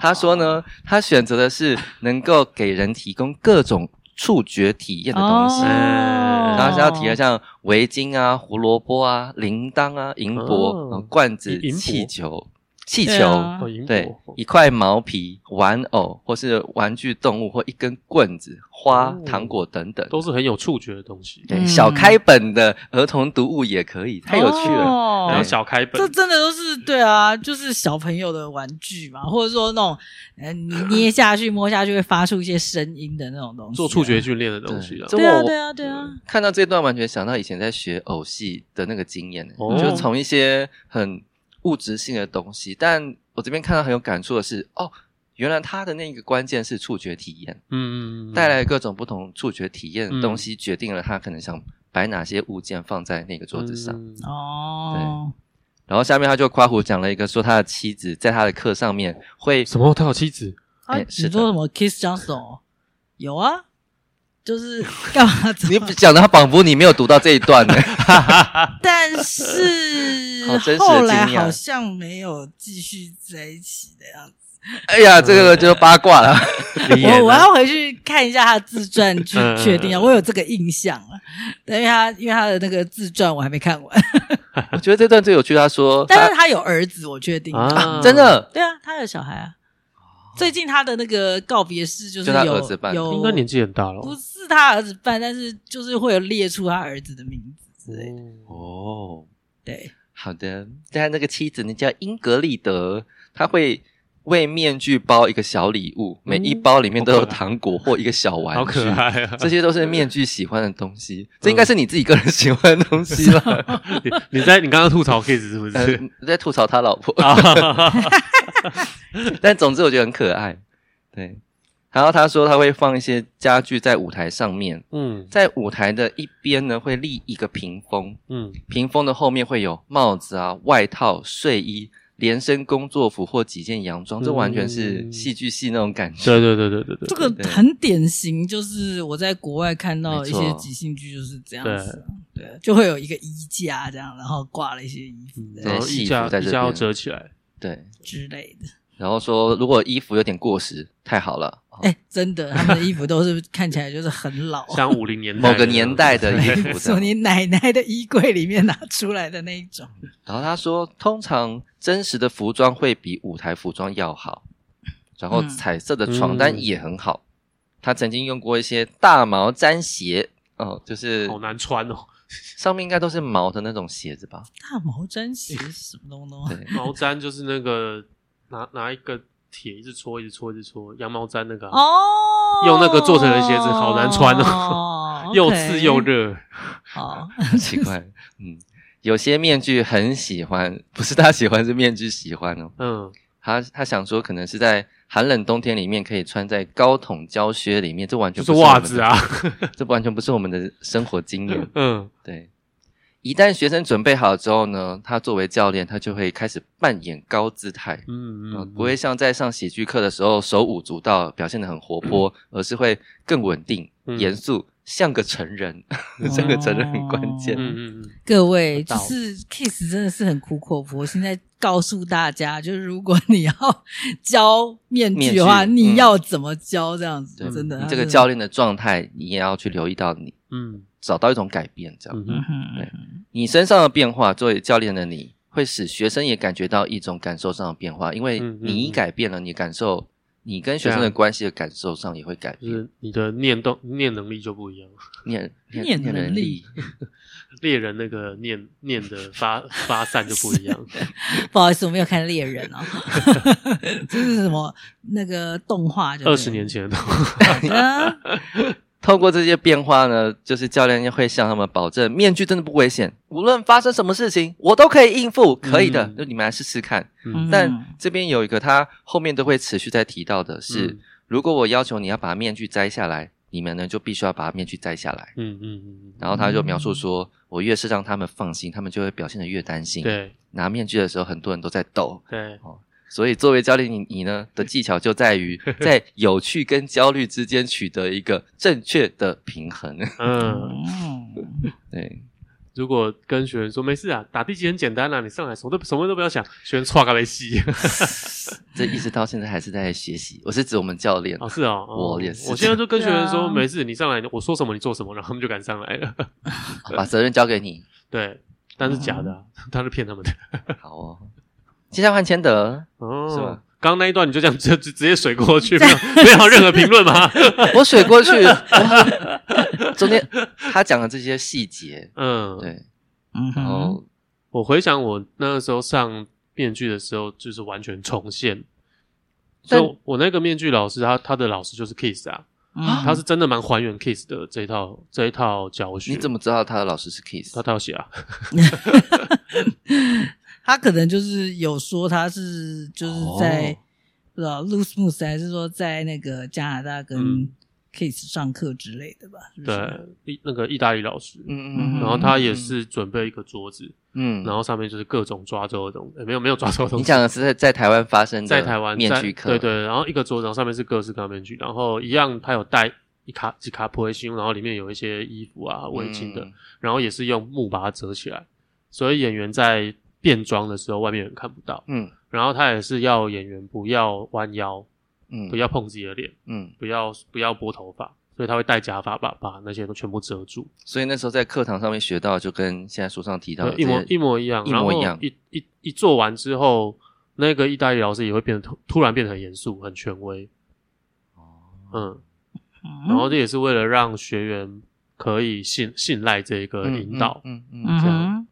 他说呢，他选择的是能够给人提供各种触觉体验的东西。哦然后是要提的像围巾啊、胡萝卜啊、铃铛啊、银箔、罐子、气球。气球，对，一块毛皮、玩偶，或是玩具动物，或一根棍子、花、糖果等等，都是很有触觉的东西。对，小开本的儿童读物也可以，太有趣了。然后小开本，这真的都是对啊，就是小朋友的玩具嘛，或者说那种，嗯，你捏下去、摸下去会发出一些声音的那种东西，做触觉训练的东西啊。对啊，对啊，对啊。看到这段，完全想到以前在学偶戏的那个经验，就从一些很。物质性的东西，但我这边看到很有感触的是，哦，原来它的那个关键是触觉体验，嗯嗯嗯，带来各种不同触觉体验的东西，决定了他可能想摆哪些物件放在那个桌子上。哦，对。然后下面他就夸胡讲了一个，说他的妻子在他的课上面会什么？他有妻子？哎，你说什么？Kiss Johnson？有啊。就是 干嘛？你讲的他仿佛你没有读到这一段呢。但是后来好像没有继续在一起的样子。哎呀，这个就八卦了。我我要回去看一下他的自传去确定啊。我有这个印象啊，因为他因为他的那个自传我还没看完。我觉得这段最有趣。他说，但是他有儿子，我确定啊，真的。对啊，他有小孩啊。最近他的那个告别式就是有有，应该年纪很大了。不是他儿子办，但是就是会有列出他儿子的名字之类的。哦，对，好的。但那个妻子，呢叫英格丽德，他会为面具包一个小礼物，每一包里面都有糖果或一个小玩具，好可爱啊！这些都是面具喜欢的东西，这应该是你自己个人喜欢的东西吧？你在你刚刚吐槽 Kiss 是不是？你在吐槽他老婆。但总之我觉得很可爱，对。然后他说他会放一些家具在舞台上面，嗯，在舞台的一边呢会立一个屏风，嗯，屏风的后面会有帽子啊、外套、睡衣、连身工作服或几件洋装，这完全是戏剧系那种感觉。对对对对对对，这个很典型，就是我在国外看到一些即兴剧就是这样子，对，就会有一个衣架这样，然后挂了一些衣服，然后衣架衣架要折起来。对之类的，然后说如果衣服有点过时，太好了。哎，真的，他们的衣服都是 看起来就是很老，像五零年代某个年代的衣服，从你奶奶的衣柜里面拿出来的那一种。然后他说，通常真实的服装会比舞台服装要好，然后彩色的床单也很好。他曾经用过一些大毛毡鞋，哦，就是好难穿哦。上面应该都是毛的那种鞋子吧？大毛毡鞋是什么东东？对，毛毡就是那个拿拿一个铁一直搓，一直搓，一直搓，羊毛毡那个哦，用那个做成的鞋子好难穿哦，又刺又热，好 奇怪。嗯，有些面具很喜欢，不是他喜欢，是面具喜欢哦。嗯，他他想说，可能是在寒冷冬天里面可以穿在高筒胶靴里面，这完全不是袜子啊，这完全不是我们的生活经验。嗯，对。一旦学生准备好之后呢，他作为教练，他就会开始扮演高姿态，嗯嗯、呃，不会像在上喜剧课的时候手舞足蹈，表现得很活泼，嗯、而是会更稳定、嗯、严肃。像个成人，这个成人很关键。嗯嗯嗯。各位，就是 Kiss 真的是很苦口婆心在告诉大家，就是如果你要教面具的话，你要怎么教这样子？真的，这个教练的状态，你也要去留意到你，嗯，找到一种改变，这样。嗯哼。对，你身上的变化，作为教练的你会使学生也感觉到一种感受上的变化，因为你一改变了，你感受。你跟学生的关系的感受上也会改变，就是你的念动念能力就不一样。念念能力，猎人那个念念的发发散就不一样。不好意思，我没有看猎人哦。这是什么？那个动画？二十年前的动画。透过这些变化呢，就是教练会向他们保证，面具真的不危险，无论发生什么事情，我都可以应付，可以的。那、嗯、你们来试试看。嗯、但这边有一个，他后面都会持续在提到的是，嗯、如果我要求你要把面具摘下来，你们呢就必须要把面具摘下来。嗯嗯嗯。然后他就描述说，我越是让他们放心，他们就会表现得越担心。对，拿面具的时候，很多人都在抖。对。哦所以，作为教练，你你呢的技巧就在于 在有趣跟焦虑之间取得一个正确的平衡。嗯，对。如果跟学员说没事啊，打地基很简单啊，你上来什么都什么都不要想，学员唰个没戏。这一直到现在还是在学习。我是指我们教练哦，是哦，我也是。我现在就跟学员说没事，你上来，我说什么你做什么，然后他们就敢上来了。把责任交给你。对，但是假的，他是骗他们的。好哦。接下来换千德哦，是吧？刚刚那一段你就这样 直直直接水过去，没有没有任何评论吗？我水过去，中间他讲的这些细节，嗯，对，嗯，然后我回想我那个时候上面具的时候，就是完全重现。所以我那个面具老师，他他的老师就是 Kiss 啊，他是真的蛮还原 Kiss 的这一套这一套教学。你怎么知道他的老师是 Kiss？他他有写啊。他可能就是有说他是就是在、哦、不知道 Loose Moose 还是说在那个加拿大跟 Kiss 上课之类的吧？嗯、是是对，意那个意大利老师，嗯嗯嗯，然后他也是准备一个桌子，嗯，然后上面就是各种抓周的东西，欸、没有没有抓周的东西。你讲的是在在台湾发生的在台湾面具课，对对，然后一个桌子，然后上面是各式各样面具，然后一样，他有带一卡几卡普希，然后里面有一些衣服啊围巾的，嗯、然后也是用木把它折起来，所以演员在。变装的时候，外面人看不到。嗯，然后他也是要演员不要弯腰，嗯，不要碰自己的脸，嗯，不要不要拨头发，所以他会戴假发把把那些都全部遮住。所以那时候在课堂上面学到，就跟现在书上提到的一模一模一样，一模一样。一一一做完之后，那个意大利老师也会变得突突然变得很严肃、很权威。哦，嗯，然后这也是为了让学员可以信信赖这个引导，嗯嗯，这样。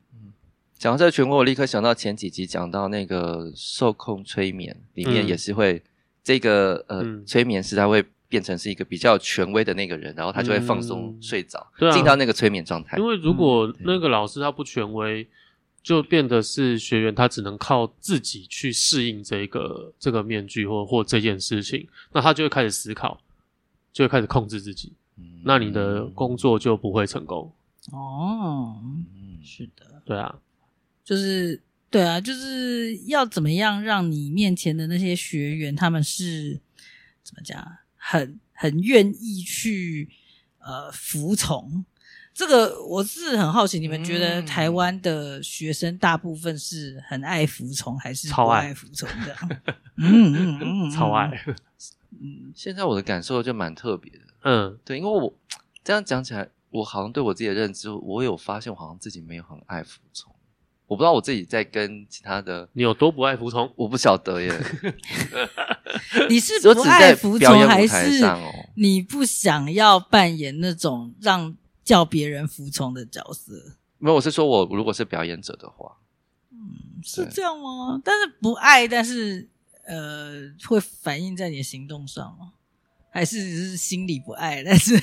讲到这个权威，我立刻想到前几集讲到那个受控催眠里面也是会、嗯、这个呃、嗯、催眠师他会变成是一个比较权威的那个人，然后他就会放松睡着，进、嗯、到那个催眠状态。因为如果那个老师他不权威，嗯、就变得是学员他只能靠自己去适应这个这个面具或或这件事情，那他就会开始思考，就会开始控制自己，嗯、那你的工作就不会成功。哦，嗯，是的，对啊。就是对啊，就是要怎么样让你面前的那些学员，他们是怎么讲，很很愿意去呃服从。这个我是很好奇，你们觉得台湾的学生大部分是很爱服从，还是超爱服从的？超 爱嗯嗯嗯，超爱。嗯，现在我的感受就蛮特别的。嗯，对，因为我这样讲起来，我好像对我自己的认知，我有发现，我好像自己没有很爱服从。我不知道我自己在跟其他的你有多不爱服从，我不晓得耶。你是 不爱服从，还是你不想要扮演那种让叫别人服从的角色？没有，我是说我如果是表演者的话，嗯，是这样吗？但是不爱，但是呃，会反映在你的行动上吗？还是只是心里不爱，但是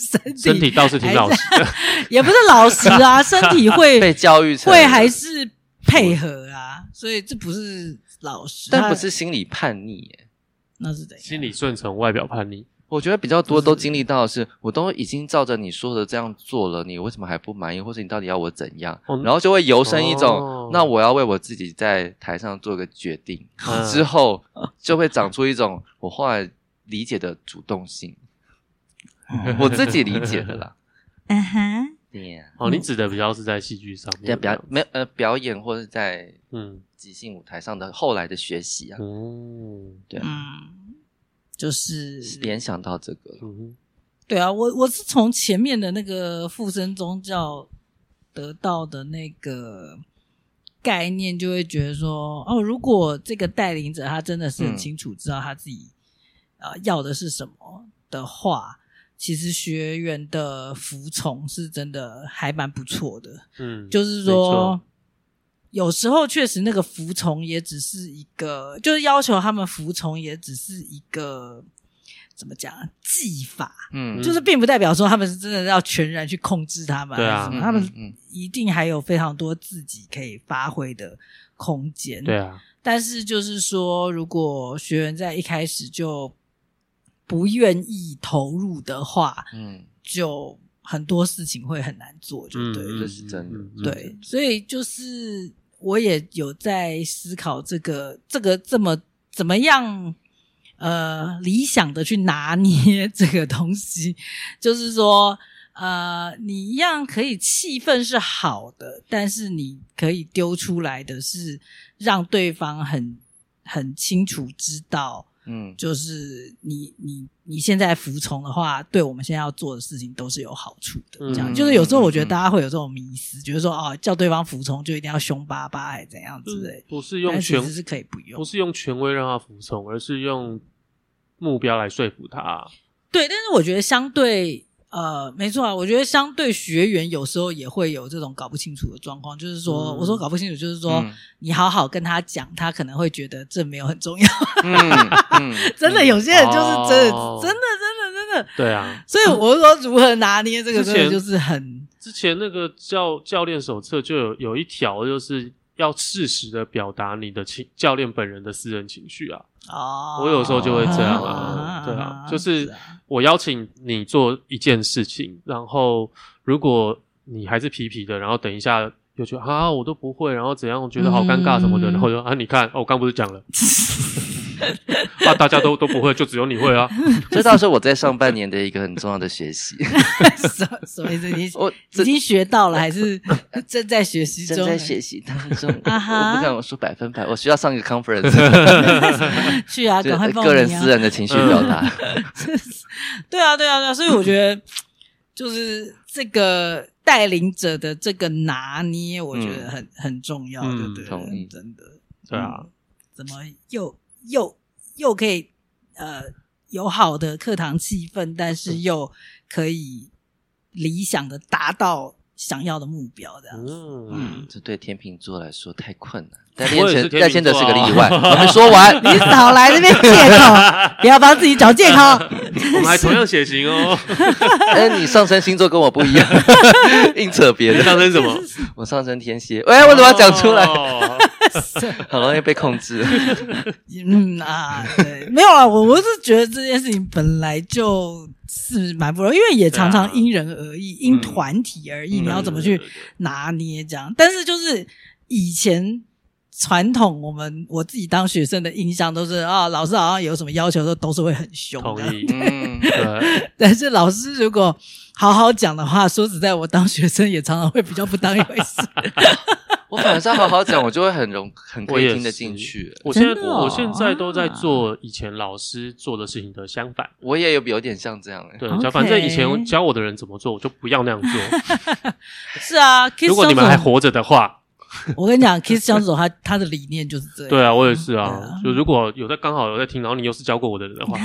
身体身体倒是挺老实的，也不是老实啊，身体会被教育成会还是配合啊，所以这不是老实，但不是心理叛逆耶，那是怎样？心理顺从，外表叛逆。我觉得比较多都经历到的是，我都已经照着你说的这样做了，你为什么还不满意，或者你到底要我怎样？哦、然后就会由生一种，哦、那我要为我自己在台上做个决定，嗯、之后就会长出一种我后来理解的主动性，嗯、我自己理解的啦。嗯哼，对呀。哦，你指的比较是在戏剧上面，在表没呃表演或者在嗯即兴舞台上的后来的学习啊。嗯，对。嗯就是联想到这个，对啊，我我是从前面的那个附身宗教得到的那个概念，就会觉得说，哦，如果这个带领者他真的是很清楚知道他自己啊、嗯呃、要的是什么的话，其实学员的服从是真的还蛮不错的。嗯，就是说。有时候确实那个服从也只是一个，就是要求他们服从也只是一个怎么讲技法，嗯，就是并不代表说他们是真的要全然去控制他们，对啊，他们一定还有非常多自己可以发挥的空间，对啊。但是就是说，如果学员在一开始就不愿意投入的话，嗯，就很多事情会很难做，就对，这是真的，对，所以就是。我也有在思考这个这个这么怎么样呃理想的去拿捏这个东西，就是说呃你一样可以气氛是好的，但是你可以丢出来的是让对方很很清楚知道。嗯，就是你你你现在服从的话，对我们现在要做的事情都是有好处的。这样，就是有时候我觉得大家会有这种迷思，觉得说哦，叫对方服从就一定要凶巴巴还是怎样之类。不是用权，是可以不用，不是用权威让他服从，而是用目标来说服他。对，但是我觉得相对。呃，没错啊，我觉得相对学员有时候也会有这种搞不清楚的状况，就是说，嗯、我说搞不清楚，就是说，嗯、你好好跟他讲，他可能会觉得这没有很重要。嗯嗯、真的，有些人就是真的，哦、真的，真的，真的。对啊，所以我说如何拿捏这个，真的就是很之前那个教教练手册就有有一条就是。要适时的表达你的情教练本人的私人情绪啊！哦，我有时候就会这样啊，对啊，就是我邀请你做一件事情，然后如果你还是皮皮的，然后等一下又觉得啊我都不会，然后怎样，我觉得好尴尬什么的，然后就啊你看，哦，我刚不是讲了。啊！大家都都不会，就只有你会啊！这倒是我在上半年的一个很重要的学习。什么意思？你我已经学到了，还是正在学习中？正在学习当中。我不敢我说百分百，我需要上一个 conference。去啊！赶快报名啊！个人私人的情绪表达。对啊，对啊，对啊！所以我觉得，就是这个带领者的这个拿捏，我觉得很很重要，对不对？同意，真的。对啊，怎么又？又又可以呃有好的课堂气氛，但是又可以理想的达到想要的目标，这样子。嗯，这对天秤座来说太困难。戴谦戴天德是个例外。我们说完，你少来这边借口，不要帮自己找借口。我们还同样血型哦。哎，你上升星座跟我不一样，硬扯别的。上升什么？我上升天蝎。喂，我怎么要讲出来？很容易被控制。嗯啊，对，没有啊，我我是觉得这件事情本来就是蛮不容易，因为也常常因人而异，因团体而异，你要怎么去拿捏这样？但是就是以前传统，我们我自己当学生的印象都是啊，老师好像有什么要求都都是会很凶的。嗯，对。但是老师如果好好讲的话，说实在，我当学生也常常会比较不当一回事。我反正好好讲，我就会很容很可以听得进去。我现在我现在都在做以前老师做的事情的相反，我也有有点像这样。对，反正以前教我的人怎么做，我就不要那样做。是啊，如果你们还活着的话，我跟你讲，Kiss 江总他他的理念就是这样。对啊，我也是啊。就如果有在刚好有在听，然后你又是教过我的人的话。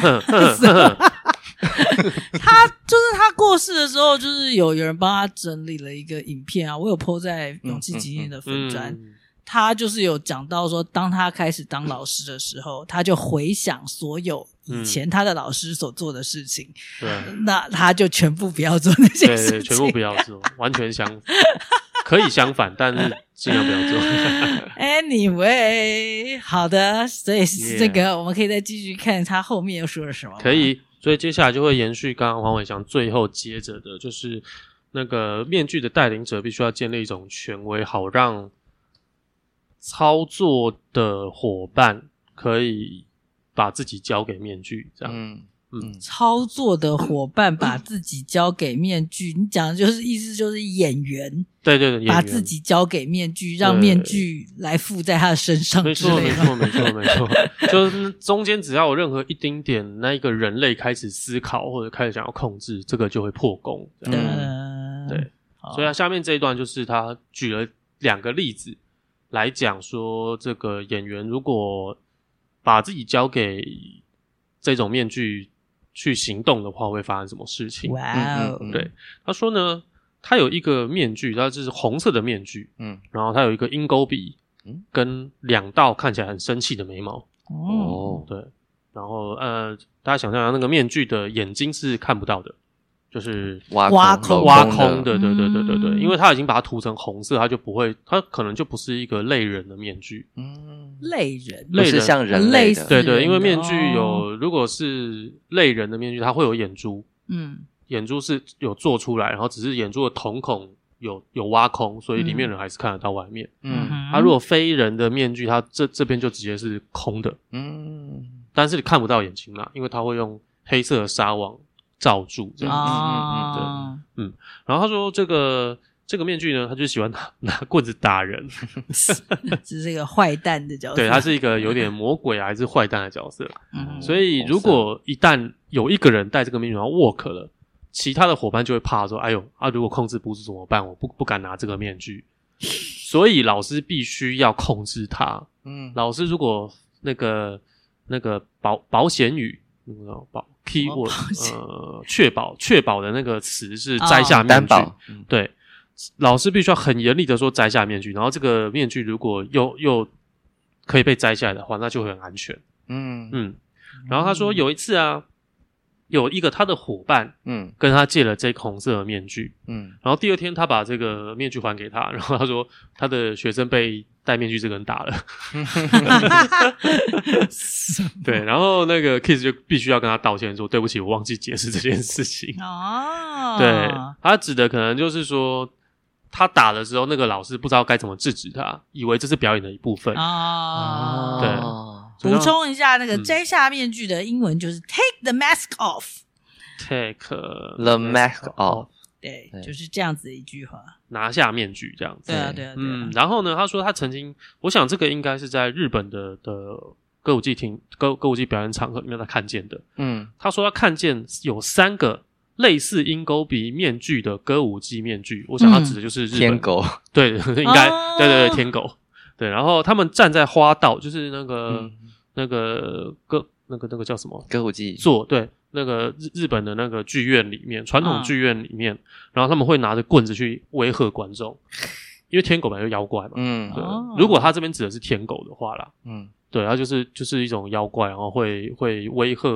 他就是他过世的时候，就是有有人帮他整理了一个影片啊，我有 po 在勇气基金的粉砖。嗯嗯嗯、他就是有讲到说，当他开始当老师的时候，他就回想所有以前他的老师所做的事情，对、嗯，那他就全部不要做那些事情，对全部不要做，完全相反，可以相反，但是尽量不要做。Anyway，好的，所以这个我们可以再继续看他后面又说了什么。可以，所以接下来就会延续刚刚黄伟翔最后接着的，就是那个面具的带领者必须要建立一种权威，好让操作的伙伴可以把自己交给面具，这样。嗯，操作的伙伴把自己交给面具，你讲的就是意思就是演员，对对对，把自己交给面具，让面具来附在他的身上的。没错，没错，没错，没错。就是中间只要有任何一丁点那一个人类开始思考或者开始想要控制，这个就会破功。嗯，对。所以他下面这一段就是他举了两个例子来讲说，这个演员如果把自己交给这种面具。去行动的话会发生什么事情？哇哦！对，他说呢，他有一个面具，他这是红色的面具，嗯，然后他有一个鹰钩鼻，嗯，跟两道看起来很生气的眉毛，哦，对，然后呃，大家想象一下，那个面具的眼睛是看不到的。就是挖空挖空的，对对对对对，因为它已经把它涂成红色，它就不会，它可能就不是一个类人的面具。嗯，类人，类人像人类的，对对，因为面具有，如果是类人的面具，它会有眼珠，嗯，眼珠是有做出来，然后只是眼珠的瞳孔有有挖空，所以里面人还是看得到外面。嗯，他如果非人的面具，它这这边就直接是空的，嗯，但是你看不到眼睛啦，因为它会用黑色的纱网。罩住这样。子，嗯嗯对，嗯，然后他说这个这个面具呢，他就喜欢拿 拿棍子打人，这是一个坏蛋的角色，对，他是一个有点魔鬼还是坏蛋的角色，嗯，所以如果一旦有一个人戴这个面具然后 work 了，其他的伙伴就会怕说，哎呦，啊，如果控制不住怎么办？我不不敢拿这个面具，所以老师必须要控制他，嗯，老师如果那个那个保保险语，那个保。keyword 呃，确保确保的那个词是摘下面具，对，老师必须要很严厉的说摘下面具，然后这个面具如果又又可以被摘下来的话，那就会很安全。嗯。嗯，然后他说有一次啊，有一个他的伙伴，嗯，跟他借了这个红色的面具，嗯，然后第二天他把这个面具还给他，然后他说他的学生被。戴面具这个人打了，对，然后那个 Kiss 就必须要跟他道歉，说对不起，我忘记解释这件事情。哦，对，他指的可能就是说，他打的时候，那个老师不知道该怎么制止他，以为这是表演的一部分。哦，对，补充一下，那个摘下面具的英文就是 take the mask off，take the mask off。对，就是这样子的一句话。拿下面具这样子。对啊，对啊，对啊。嗯，然后呢，他说他曾经，我想这个应该是在日本的的歌舞伎厅歌歌舞伎表演场合里面他看见的。嗯，他说他看见有三个类似鹰钩鼻面具的歌舞伎面具，我想他指的就是日本天狗。对，应该对对对，天狗。对，然后他们站在花道，就是那个那个歌那个那个叫什么歌舞伎座，对。那个日日本的那个剧院里面，传统剧院里面，然后他们会拿着棍子去威吓观众，因为天狗本来就妖怪嘛。嗯，对。如果他这边指的是天狗的话啦，嗯，对，他就是就是一种妖怪，然后会会威吓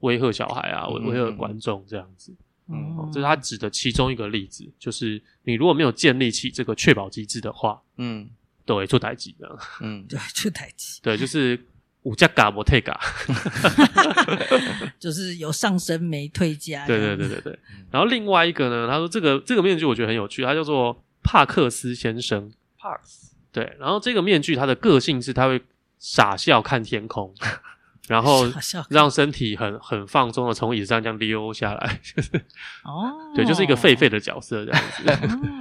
威吓小孩啊，威威吓观众这样子。嗯，这是他指的其中一个例子，就是你如果没有建立起这个确保机制的话，嗯，对，出代志的，嗯，对，出代志，对，就是。五加嘎不退嘎，就是有上升没退价。对对对对对。然后另外一个呢，他说这个这个面具我觉得很有趣，他叫做帕克斯先生。帕克斯。对，然后这个面具他的个性是他会傻笑看天空。然后 让身体很很放松的从椅子上这样溜下来，就是哦，对，就是一个狒狒的角色这样子。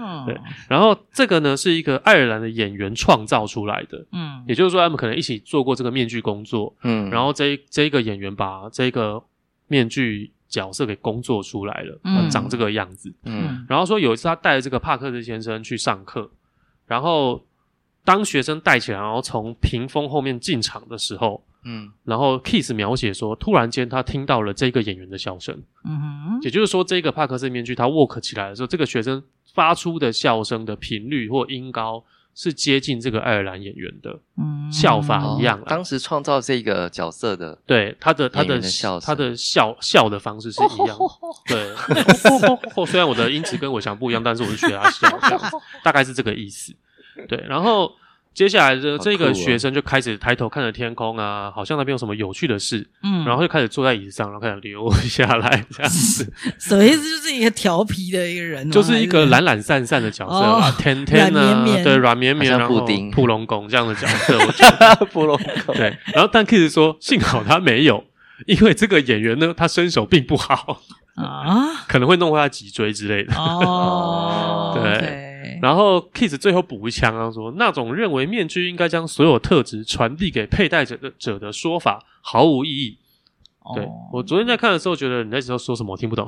哦、对，然后这个呢是一个爱尔兰的演员创造出来的，嗯，也就是说他们可能一起做过这个面具工作，嗯，然后这这一个演员把这个面具角色给工作出来了，嗯，长这个样子，嗯，然后说有一次他带着这个帕克斯先生去上课，然后当学生戴起来，然后从屏风后面进场的时候。嗯，然后 Kiss 描写说，突然间他听到了这个演员的笑声。嗯哼，也就是说，这个帕克斯面具他 work 起来的时候，这个学生发出的笑声的频率或音高是接近这个爱尔兰演员的笑法一样。当时创造这个角色的，对他的他的笑他的笑笑的方式是一样。对，虽然我的音质跟我想不一样，但是我是学他笑，大概是这个意思。对，然后。接下来的这个学生就开始抬头看着天空啊，好像那边有什么有趣的事，嗯，然后就开始坐在椅子上，然后开始流下来这样子。什么意思？就是一个调皮的一个人，就是一个懒懒散散的角色啊，天天啊，对，软绵绵，然后布丁、普龙宫这样的角色，我觉得 普龙宫对。然后但 Kiss 说，幸好他没有，因为这个演员呢，他身手并不好啊，可能会弄坏他脊椎之类的。哦，对。然后 Kiss 最后补一枪，啊说：“那种认为面具应该将所有特质传递给佩戴者的者的说法毫无意义。哦”对，我昨天在看的时候，觉得你那时候说什么我听不懂，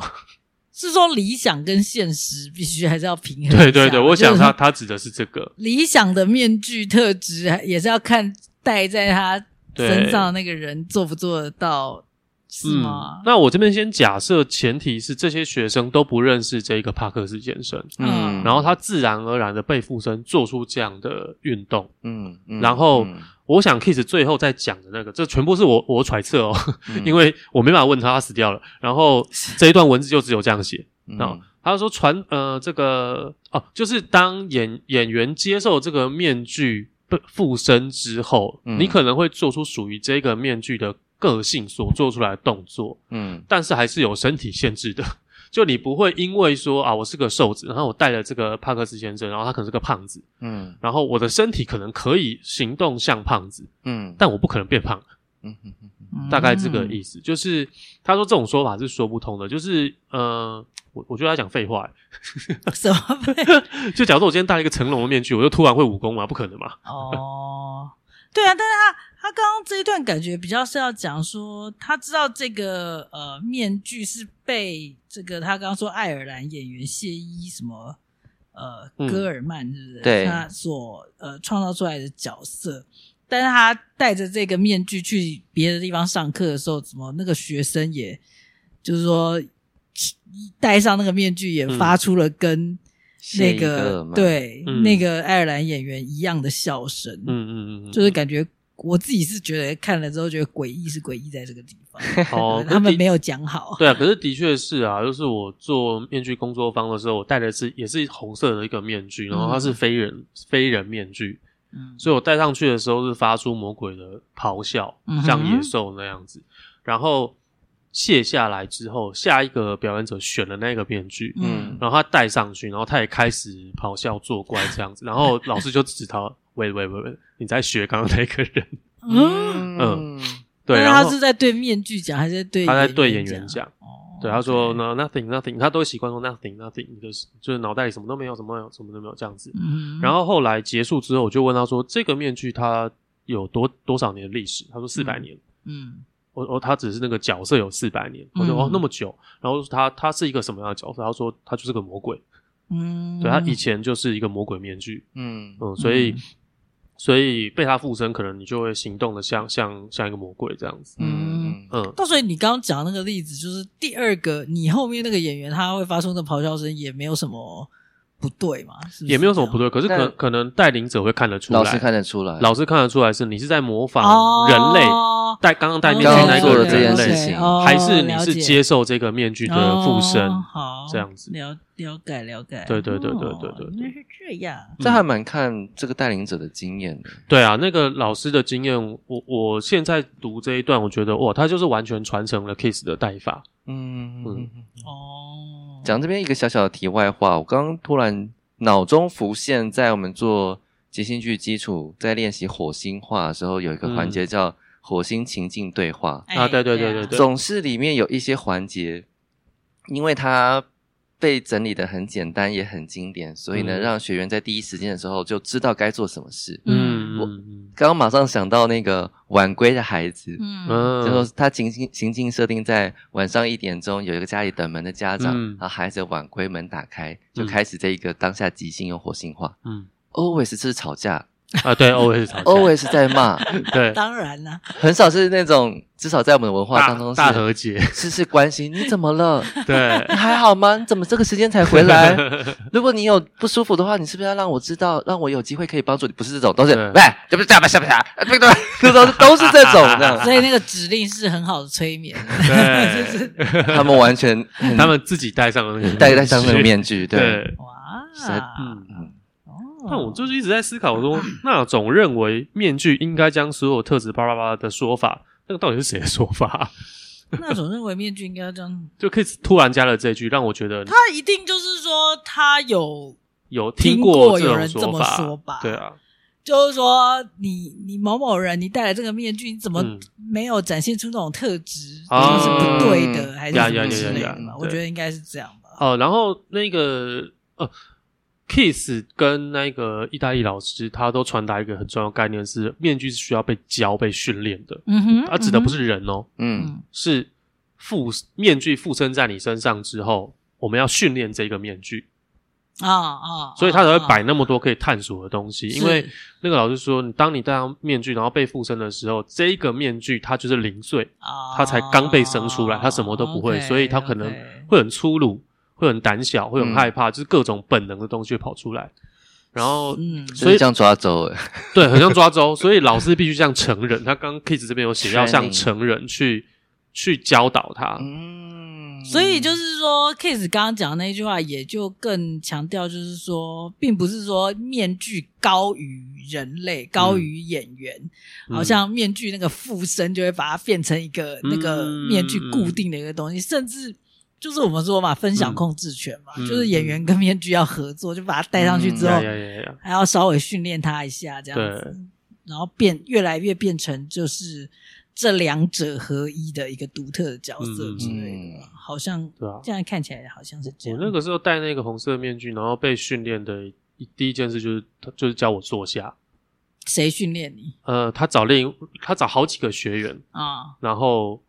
是说理想跟现实必须还是要平衡？对对对，我想他他指的是这个理想的面具特质，也是要看戴在他身上的那个人做不做得到。是吗？嗯，那我这边先假设，前提是这些学生都不认识这个帕克斯先生，嗯，然后他自然而然的被附身做出这样的运动，嗯，嗯，然后我想 Kiss 最后再讲的那个，这全部是我我揣测哦，嗯，因为我没办法问他，他死掉了，然后 这一段文字就只有这样写，然后他说传呃这个哦，就是当演演员接受这个面具被附身之后，嗯，你可能会做出属于这个面具的。个性所做出来的动作，嗯，但是还是有身体限制的。就你不会因为说啊，我是个瘦子，然后我带了这个帕克斯先生，然后他可能是个胖子，嗯，然后我的身体可能可以行动像胖子，嗯，但我不可能变胖，嗯嗯嗯，大概这个意思。就是他说这种说法是说不通的。就是呃，我我觉得他讲废话，什么废？就假如说我今天戴了一个成龙的面具，我就突然会武功吗？不可能嘛。哦，对啊，但是他。他刚刚这一段感觉比较是要讲说，他知道这个呃面具是被这个他刚刚说爱尔兰演员谢伊什么呃戈尔曼是不是？对，他所呃创造出来的角色，但是他戴着这个面具去别的地方上课的时候，怎么那个学生也就是说戴上那个面具也发出了跟那个、嗯、对、嗯、那个爱尔兰演员一样的笑声，嗯嗯嗯，就是感觉。我自己是觉得看了之后觉得诡异是诡异在这个地方，哦，他们没有讲好。对啊，可是的确是啊，就是我做面具工作坊的时候，我戴的是也是红色的一个面具，然后它是非人、嗯、非人面具，嗯，所以我戴上去的时候是发出魔鬼的咆哮，嗯、像野兽那样子，然后卸下来之后，下一个表演者选了那个面具，嗯，然后他戴上去，然后他也开始咆哮作怪这样子，然后老师就指他。喂喂喂喂，你在学刚刚那个人？嗯嗯，对，然后他是在对面具讲，还是在对？他在对演员讲。哦，对，他说呢，nothing nothing，他都习惯说 nothing nothing，就是就是脑袋里什么都没有，什么有什么都没有这样子。嗯，然后后来结束之后，我就问他说，这个面具它有多多少年的历史？他说四百年。嗯，我我他只是那个角色有四百年。我说哦那么久，然后他他是一个什么样的角色？他说他就是个魔鬼。嗯，对，他以前就是一个魔鬼面具。嗯嗯，所以。所以被他附身，可能你就会行动的像像像一个魔鬼这样子。嗯嗯。到所以你刚刚讲的那个例子，就是第二个，你后面那个演员他会发出的咆哮声，也没有什么不对嘛？是不是？也没有什么不对，可是可能可能带领者会看得出来，老师看得出来，老师看得出来是你是在模仿人类。戴刚刚戴面具那个人的这件事情，还是你是接受这个面具的附身？好，这样子了了解了解。对对对对对对，原来是这样。这还蛮看这个带领者的经验的。对啊，那个老师的经验，我我现在读这一段，我觉得哇，他就是完全传承了 Kiss 的带法。嗯嗯哦。讲这边一个小小的题外话，我刚刚突然脑中浮现，在我们做即兴剧基础在练习火星话的时候，有一个环节叫。火星情境对话啊，对对对对对，总是里面有一些环节，因为它被整理的很简单，也很经典，所以呢，嗯、让学员在第一时间的时候就知道该做什么事。嗯，我刚刚马上想到那个晚归的孩子，嗯，就说他情境情境设定在晚上一点钟，有一个家里等门的家长，嗯、然后孩子晚归，门打开，就开始这一个当下即兴用活性化，嗯，always 是吵架。啊，对，always always 在骂，对，当然了，很少是那种，至少在我们的文化当中是大和解，是是关心。你怎么了？对，你还好吗？你怎么这个时间才回来？如果你有不舒服的话，你是不是要让我知道，让我有机会可以帮助你？不是这种，都是喂，这不是这样吧？是不是？对对，都都都是这种这样。所以那个指令是很好的催眠，对，他们完全，他们自己戴上了那个戴戴上那个面具，对，哇，嗯。那我就是一直在思考，我说那种认为面具应该将所有特质巴拉巴拉的说法，那个到底是谁的说法？那种认为面具应该要这样，就可以突然加了这句，让我觉得他一定就是说他有有听过有人这么说吧？对啊，就是说你你某某人，你戴了这个面具，你怎么没有展现出那种特质？嗯、是不对的，嗯、还是什么之类的？我觉得应该是这样吧。哦，然后那个呃，Kiss 跟那个意大利老师，他都传达一个很重要概念是，面具是需要被教、被训练的。嗯哼，他指的不是人哦，嗯，是附面具附身在你身上之后，我们要训练这个面具。啊啊！所以他才会摆那么多可以探索的东西，因为那个老师说，你当你戴上面具，然后被附身的时候，这一个面具它就是零岁，它才刚被生出来，它什么都不会，所以它可能会很粗鲁。会很胆小，会很害怕，嗯、就是各种本能的东西会跑出来。然后，嗯，所以像抓周，对，很像抓周。所以老师必须像成人，他刚 Kiss 这边有写要像成人去去教导他。嗯，所以就是说，Kiss 刚刚讲的那句话，也就更强调，就是说，并不是说面具高于人类，高于演员，嗯、好像面具那个附身就会把它变成一个、嗯、那个面具固定的一个东西，甚至。就是我们说嘛，分享控制权嘛，嗯、就是演员跟面具要合作，嗯、就把它戴上去之后，嗯、还要稍微训练他一下，这样子，对然后变越来越变成就是这两者合一的一个独特的角色之类的，嗯、好像对啊，现在看起来好像是这样。我那个时候戴那个红色面具，然后被训练的第一件事就是，他就是教我坐下。谁训练你？呃，他找另他找好几个学员啊，然后。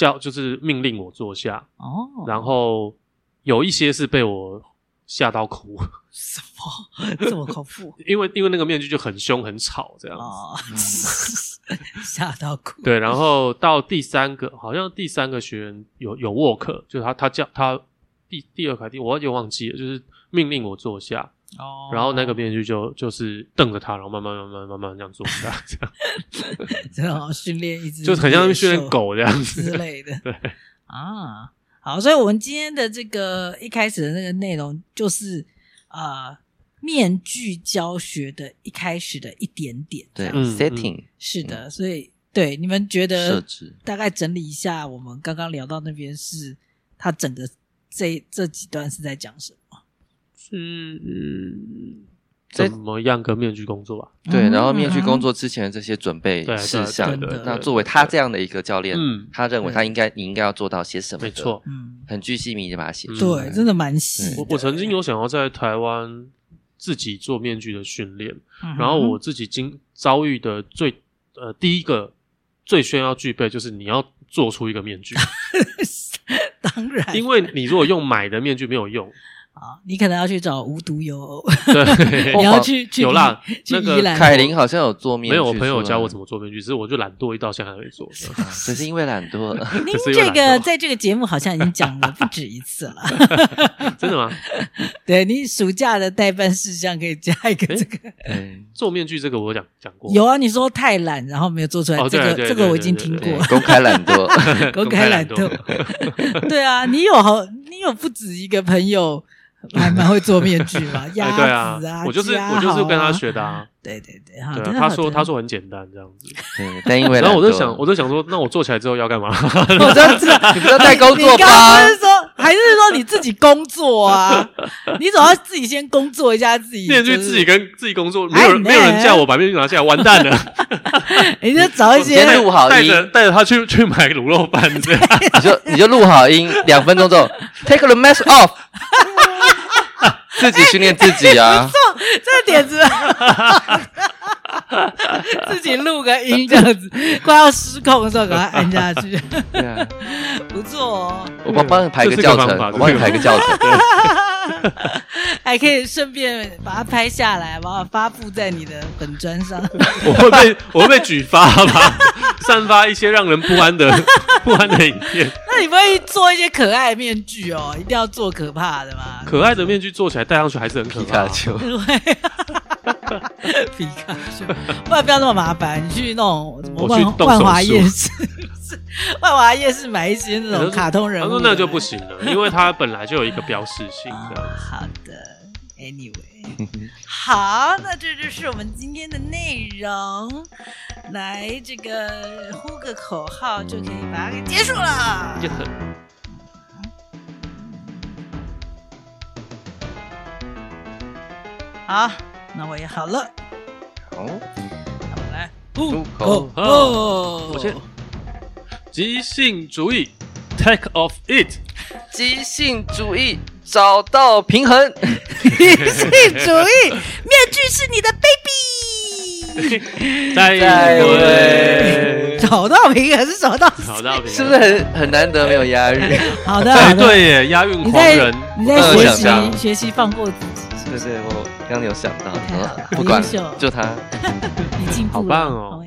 叫就是命令我坐下哦，然后有一些是被我吓到哭，什么 这么恐怖？因为因为那个面具就很凶很吵这样子，吓到哭。对，然后到第三个，好像第三个学员有有沃克，就是他他叫他第第二个第我就忘记了，就是命令我坐下。哦，然后那个编剧就就是瞪着他，然后慢慢慢慢慢慢这样做，这样。这样，然后训练一只，就是很像训练狗这样子。之类的。对。啊，好，所以我们今天的这个一开始的那个内容，就是啊，面具教学的一开始的一点点，对，setting。是的，所以对你们觉得大概整理一下，我们刚刚聊到那边是，他整个这这几段是在讲什么？嗯，怎么样跟面具工作啊？对，然后面具工作之前的这些准备事项的，那作为他这样的一个教练，嗯，他认为他应该你应该要做到些什么？没错，嗯，很具细密的把它写出来。对，真的蛮细。我我曾经有想要在台湾自己做面具的训练，然后我自己经遭遇的最呃第一个最需要具备就是你要做出一个面具，当然，因为你如果用买的面具没有用。啊，你可能要去找无独有偶，对，你要去去有啦。那个凯琳好像有做面具，没有，我朋友教我怎么做面具，只是我就懒惰，一到现在还没做，只是因为懒惰。您这个在这个节目好像已经讲了不止一次了，真的吗？对，你暑假的待办事项可以加一个这个，做面具这个我讲讲过，有啊，你说太懒，然后没有做出来，这个这个我已经听过，公开懒惰，公开懒惰，对啊，你有好，你有不止一个朋友。还蛮会做面具嘛，鸭子啊，我就是我就是跟他学的啊。对对对，哈，他说他说很简单这样子。对，但因为然后我就想我就想说，那我做起来之后要干嘛？我就知道 你不要带工作吧？还是说还是说你自己工作啊？你总要自己先工作一下自己。面具自己跟自己工作，没有人没有人叫我把面具拿下来，完蛋了。你就找一些录好音，带着带着他去去买卤肉饭这样。你就你就录好音，两分钟之后，take the mask off。自己训练自己啊！不错，这个点子，自己录个音这样子，快要失控的时候，给他按下去。对啊，不错哦。我帮帮你排个教程，我帮你排个教程。还可以顺便把它拍下来，把它发布在你的本专上。我会被我会被举发吧？散发一些让人不安的不安的影片。那你不会做一些可爱的面具哦？一定要做可怕的吗？可爱的面具做起来戴上去还是很可怕。皮卡丘，皮卡丘，不然不要那么麻烦。你去那种什么万万华夜市，万华夜市买一些那种卡通人物。他说那就不行了，因为它本来就有一个标识性的。好的。Anyway，好，那这就是我们今天的内容。来，这个呼个口号就可以把它给结束了。好，那我也好了。好，那我来呼口号。我先，即兴主义，take off it。即兴主义。找到平衡，即兴主义，面具是你的 baby。再会，找到平衡是找到，找到平衡是不是很很难得没有押韵？好的，好的，对耶，押韵狂人，你在学习学习放过自己。对对，我刚刚有想到，不管就他，你进步了，好棒哦。